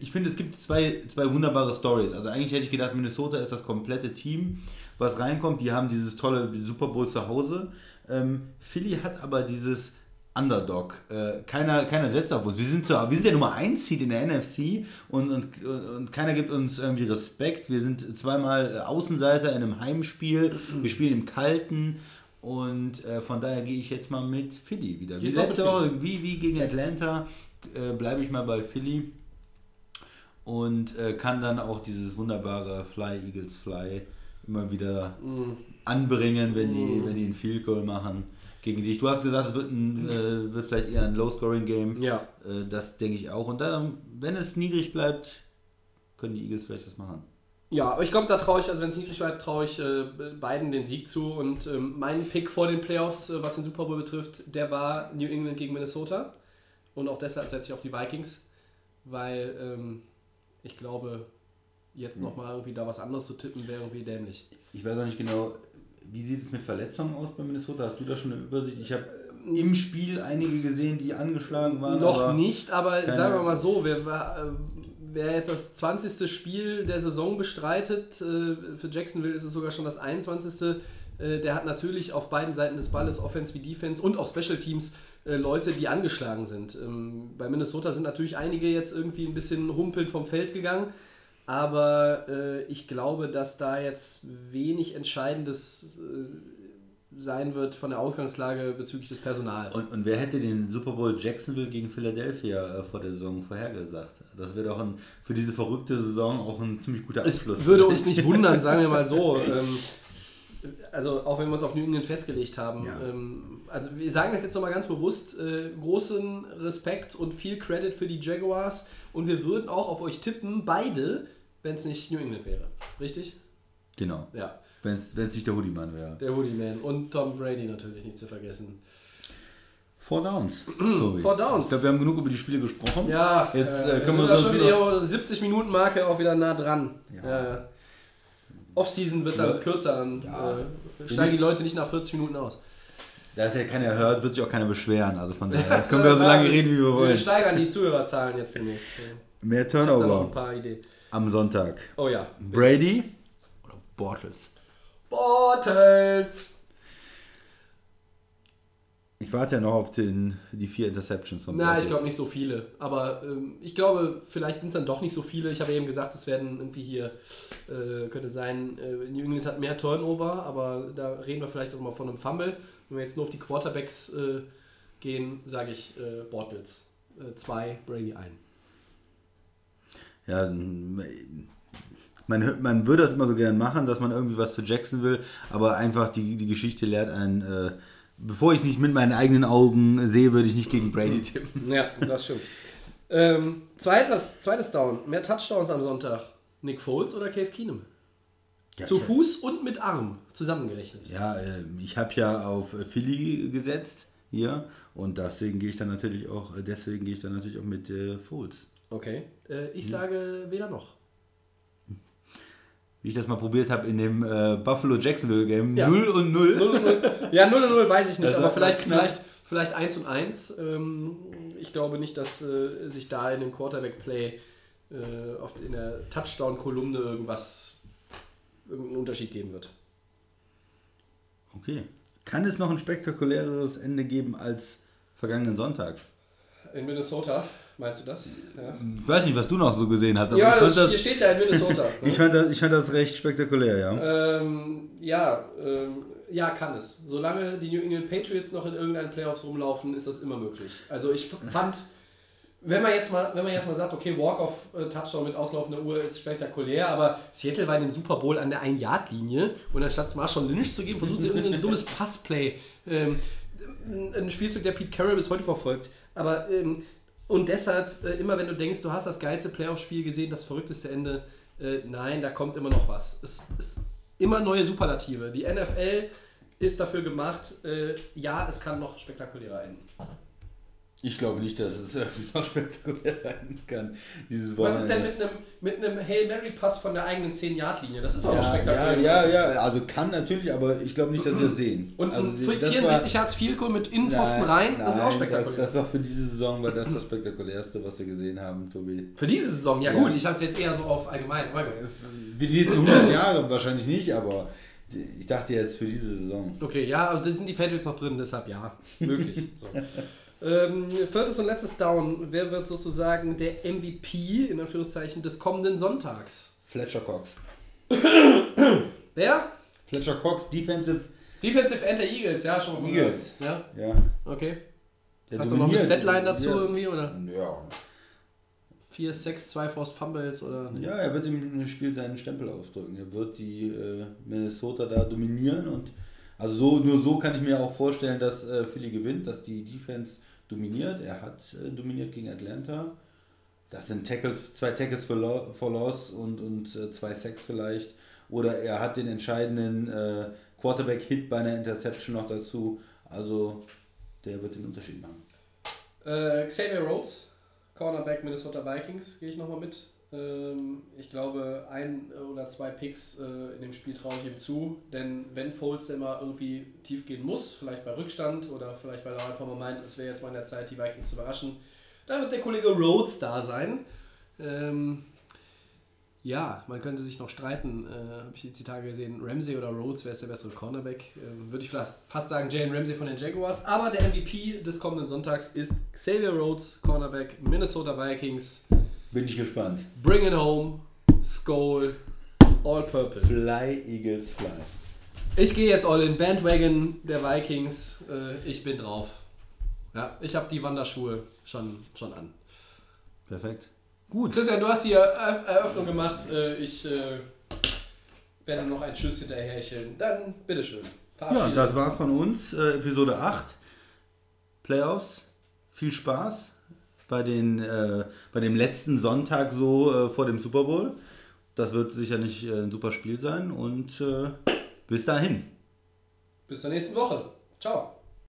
Speaker 1: Ich finde, es gibt zwei, zwei wunderbare Stories. Also eigentlich hätte ich gedacht, Minnesota ist das komplette Team, was reinkommt. Die haben dieses tolle Super Bowl zu Hause. Ähm, Philly hat aber dieses Underdog. Äh, keiner, keiner setzt auf uns. Wir sind, so, wir sind der Nummer 1 Seed in der NFC und, und, und keiner gibt uns irgendwie Respekt. Wir sind zweimal Außenseiter in einem Heimspiel. Wir spielen im Kalten. Und äh, von daher gehe ich jetzt mal mit Philly wieder. Wie letzte? Woche, wie, wie gegen Atlanta, äh, bleibe ich mal bei Philly und äh, kann dann auch dieses wunderbare Fly Eagles Fly immer wieder
Speaker 2: Mm.
Speaker 1: anbringen, wenn die, wenn die einen Field Goal machen gegen dich. Du hast gesagt, es wird, ein, äh, wird vielleicht eher ein Low-Scoring-Game.
Speaker 2: Ja.
Speaker 1: Äh, das denke ich auch. Und dann, wenn es niedrig bleibt, können die Eagles vielleicht was machen.
Speaker 2: Ja, aber ich glaube, da traue ich, also wenn es niedrig bleibt, traue ich äh, beiden den Sieg zu. Und ähm, mein Pick vor den Playoffs, äh, was den Super Bowl betrifft, der war New England gegen Minnesota. Und auch deshalb setze ich auf die Vikings, weil ähm, ich glaube, jetzt nochmal irgendwie da was anderes zu tippen, wäre irgendwie dämlich.
Speaker 1: Ich weiß auch nicht genau, wie sieht es mit Verletzungen aus bei Minnesota? Hast du da schon eine Übersicht? Ich habe im Spiel einige gesehen, die angeschlagen waren.
Speaker 2: Noch
Speaker 1: aber
Speaker 2: nicht, aber sagen wir mal so, wer, wer, wer jetzt das 20. Spiel der Saison bestreitet, äh, für Jacksonville ist es sogar schon das 21. äh, Der hat natürlich auf beiden Seiten des Balles, Offense wie Defense und auch Special Teams, äh, Leute, die angeschlagen sind. Ähm, Bei Minnesota sind natürlich einige jetzt irgendwie ein bisschen humpelnd vom Feld gegangen, aber äh, ich glaube, dass da jetzt wenig Entscheidendes äh, sein wird von der Ausgangslage bezüglich des Personals.
Speaker 1: Und, und wer hätte den Super Bowl Jacksonville gegen Philadelphia äh, vor der Saison vorhergesagt? Das wäre doch ein, für diese verrückte Saison auch ein ziemlich guter
Speaker 2: Es
Speaker 1: Abschluss.
Speaker 2: würde uns nicht wundern, sagen wir mal so. Ähm, also auch wenn wir uns auf New England festgelegt haben.
Speaker 1: Ja.
Speaker 2: Ähm, also wir sagen das jetzt nochmal ganz bewusst. Äh, großen Respekt und viel Credit für die Jaguars. Und wir würden auch auf euch tippen, beide, wenn es nicht New England wäre. Richtig?
Speaker 1: Genau.
Speaker 2: Ja.
Speaker 1: Wenn es nicht der Hoodie-Mann wäre.
Speaker 2: Der Hoodie Man. Und Tom Brady natürlich nicht zu vergessen.
Speaker 1: Four Downs.
Speaker 2: Four Downs.
Speaker 1: Ich glaube, wir haben genug über die Spiele gesprochen.
Speaker 2: Ja,
Speaker 1: Jetzt,
Speaker 2: äh,
Speaker 1: äh, können
Speaker 2: wir
Speaker 1: wir
Speaker 2: schon wieder 70 Minuten Marke auch wieder nah dran.
Speaker 1: Ja.
Speaker 2: Äh, Off-Season wird dann kürzer, dann
Speaker 1: Ja.
Speaker 2: äh, steigen die Leute nicht nach 40 Minuten aus.
Speaker 1: Da es ja keiner hört, wird sich auch keiner beschweren. Also von daher können wir so lange reden, wie wir
Speaker 2: Wir
Speaker 1: wollen.
Speaker 2: steigern die Zuhörerzahlen jetzt demnächst.
Speaker 1: Mehr
Speaker 2: Ich habe da noch ein
Speaker 1: Turnover
Speaker 2: paar Ideen.
Speaker 1: Am Sonntag.
Speaker 2: Oh ja.
Speaker 1: Brady oder Bortles?
Speaker 2: Bortles!
Speaker 1: Ich warte ja noch auf den, die vier Interceptions von
Speaker 2: Na, ich glaube nicht so viele. Aber ähm, ich glaube, vielleicht sind es dann doch nicht so viele. Ich habe eben gesagt, es werden irgendwie hier, äh, könnte sein, äh, New England hat mehr Turnover, aber da reden wir vielleicht auch mal von einem Fumble. Wenn wir jetzt nur auf die Quarterbacks äh, gehen, sage ich äh, Bortles. Äh, zwei, Brady ein.
Speaker 1: Ja, man, man würde das immer so gern machen, dass man irgendwie was für Jackson will, aber einfach die, die Geschichte lehrt einen, äh, bevor ich es nicht mit meinen eigenen Augen sehe, würde ich nicht gegen Brady tippen.
Speaker 2: Ja, das stimmt. ähm, zweites, zweites Down. Mehr Touchdowns am Sonntag. Nick Foles oder Case Keenum?
Speaker 1: Ja,
Speaker 2: Zu Fuß und mit Arm zusammengerechnet.
Speaker 1: Ja, äh, ich habe ja auf äh, Philly gesetzt hier und deswegen gehe ich dann natürlich auch, äh, deswegen gehe ich dann natürlich auch mit äh, Foles.
Speaker 2: Okay. Äh, ich sage weder noch.
Speaker 1: Wie ich das mal probiert habe in dem äh, Buffalo Jacksonville Game,
Speaker 2: Ja.
Speaker 1: 0 und 0.
Speaker 2: 0 und 0. Ja, 0 und 0 weiß ich nicht,
Speaker 1: Das
Speaker 2: aber vielleicht, vielleicht, vielleicht 1 und 1. Ähm, ich glaube nicht, dass äh, sich da in dem Quarterback-Play äh, oft in der Touchdown-Kolumne irgendwas, irgendeinen Unterschied geben wird.
Speaker 1: Okay. Kann es noch ein spektakuläreres Ende geben als vergangenen Sonntag?
Speaker 2: In Minnesota, meinst du das? Ja,
Speaker 1: Ich weiß nicht, was du noch so gesehen hast, aber
Speaker 2: ja
Speaker 1: ich, fand
Speaker 2: das, hier
Speaker 1: das,
Speaker 2: steht ja in Minnesota. ne?
Speaker 1: ich, fand das, ich fand das recht spektakulär, ja.
Speaker 2: Ähm, ja, ähm, ja, kann es. Solange die New England Patriots noch in irgendeinen Playoffs rumlaufen, ist das immer möglich. Also ich fand, wenn man jetzt mal, wenn man jetzt mal sagt, okay, Walk-off-Touchdown mit auslaufender Uhr ist spektakulär, aber Seattle war in dem Super Bowl an der 1-Yard-Linie und anstatt Marshall Lynch zu geben, versucht sie irgendein dummes Passplay. Ähm, ein Spielzug, der Pete Carroll bis heute verfolgt. Aber ähm, und deshalb, äh, immer wenn du denkst, du hast das geilste Playoff-Spiel gesehen, das verrückteste Ende, äh, nein, da kommt immer noch was. Es ist immer neue Superlative. Die NFL ist dafür gemacht, äh, ja, es kann noch spektakulärer enden.
Speaker 1: Ich glaube nicht, dass es irgendwie noch spektakulär sein kann. Dieses
Speaker 2: Was ist denn
Speaker 1: Wochenende.
Speaker 2: mit einem mit einem Hail Mary Pass von der eigenen 10-Yard-Linie? Das ist doch noch
Speaker 1: ja,
Speaker 2: spektakulär.
Speaker 1: ja, ja, ja, also kann natürlich, aber ich glaube nicht, dass wir das sehen.
Speaker 2: Und
Speaker 1: also,
Speaker 2: ein
Speaker 1: das
Speaker 2: 64 Yards Field Goal mit Innenpfosten
Speaker 1: Nein,
Speaker 2: rein, das ist auch
Speaker 1: nein,
Speaker 2: spektakulär.
Speaker 1: Das, das war für diese Saison war das das spektakulärste, was wir gesehen haben, Tobi.
Speaker 2: Für diese Saison, ja,
Speaker 1: Ja.
Speaker 2: gut, ich habe es jetzt eher so auf allgemein.
Speaker 1: Für die nächsten 100 Jahre wahrscheinlich nicht, aber ich dachte jetzt für diese Saison.
Speaker 2: Okay, ja, aber da sind die Patriots noch drin, deshalb ja, möglich. So. ähm, viertes und letztes Down. Wer wird sozusagen der MVP in Anführungszeichen des kommenden Sonntags?
Speaker 1: Fletcher Cox.
Speaker 2: Wer?
Speaker 1: Fletcher Cox, Defensive,
Speaker 2: Defensive End der Eagles, ja, schon mal von
Speaker 1: Eagles.
Speaker 2: Ja,
Speaker 1: ja.
Speaker 2: okay.
Speaker 1: der
Speaker 2: Hast du noch eine. Statline dazu
Speaker 1: ja.
Speaker 2: irgendwie? Oder
Speaker 1: Ja.
Speaker 2: 4, 6, 2 Forced Fumbles oder?
Speaker 1: ja, er wird im Spiel seinen Stempel aufdrücken. Er wird die äh, Minnesota da dominieren und also so, nur so kann ich mir auch vorstellen, dass äh, Philly gewinnt, dass die Defense dominiert. Er hat äh, dominiert gegen Atlanta. Das sind Tackles, zwei Tackles for, lo for Loss und, und äh, zwei Sacks vielleicht. Oder er hat den entscheidenden äh, Quarterback-Hit bei einer Interception noch dazu. Also der wird den Unterschied machen.
Speaker 2: Äh, Xavier Rhodes, Cornerback Minnesota Vikings, gehe ich nochmal mit. Ähm, ich glaube, ein oder zwei Picks äh, in dem Spiel traue ich ihm zu, denn wenn Foles mal irgendwie tief gehen muss, vielleicht bei Rückstand oder vielleicht weil er einfach mal meint, es wäre jetzt mal in der Zeit, die Vikings zu überraschen, dann wird der Kollege Rhodes da sein. Ähm, ja, man könnte sich noch streiten, äh, habe ich jetzt die Tage gesehen, Ramsey oder Rhodes, wer ist der bessere Cornerback? Ähm, Würde ich fast sagen Jalen Ramsey von den Jaguars, aber der MVP des kommenden Sonntags ist Xavier Rhodes, Cornerback, Minnesota Vikings.
Speaker 1: Bin ich gespannt.
Speaker 2: Bring it home, Skull, All Purple.
Speaker 1: Fly, Eagles, fly.
Speaker 2: Ich gehe jetzt all in Bandwagon der Vikings, äh, ich bin drauf. Ja, ich habe die Wanderschuhe schon, schon an.
Speaker 1: Perfekt. Gut.
Speaker 2: Christian, du hast die Er- Eröffnung gemacht. Äh, Ich äh, werde noch einen Tschüss hinterher hecheln. Dann bitteschön.
Speaker 1: Ja,
Speaker 2: Verabschiede.
Speaker 1: das war's von uns. Episode 8. Playoffs. Viel Spaß bei, den, äh, bei dem letzten Sonntag so äh, vor dem Super Bowl. Das wird sicherlich äh, ein super Spiel sein und äh, bis dahin.
Speaker 2: Bis zur nächsten Woche. Ciao.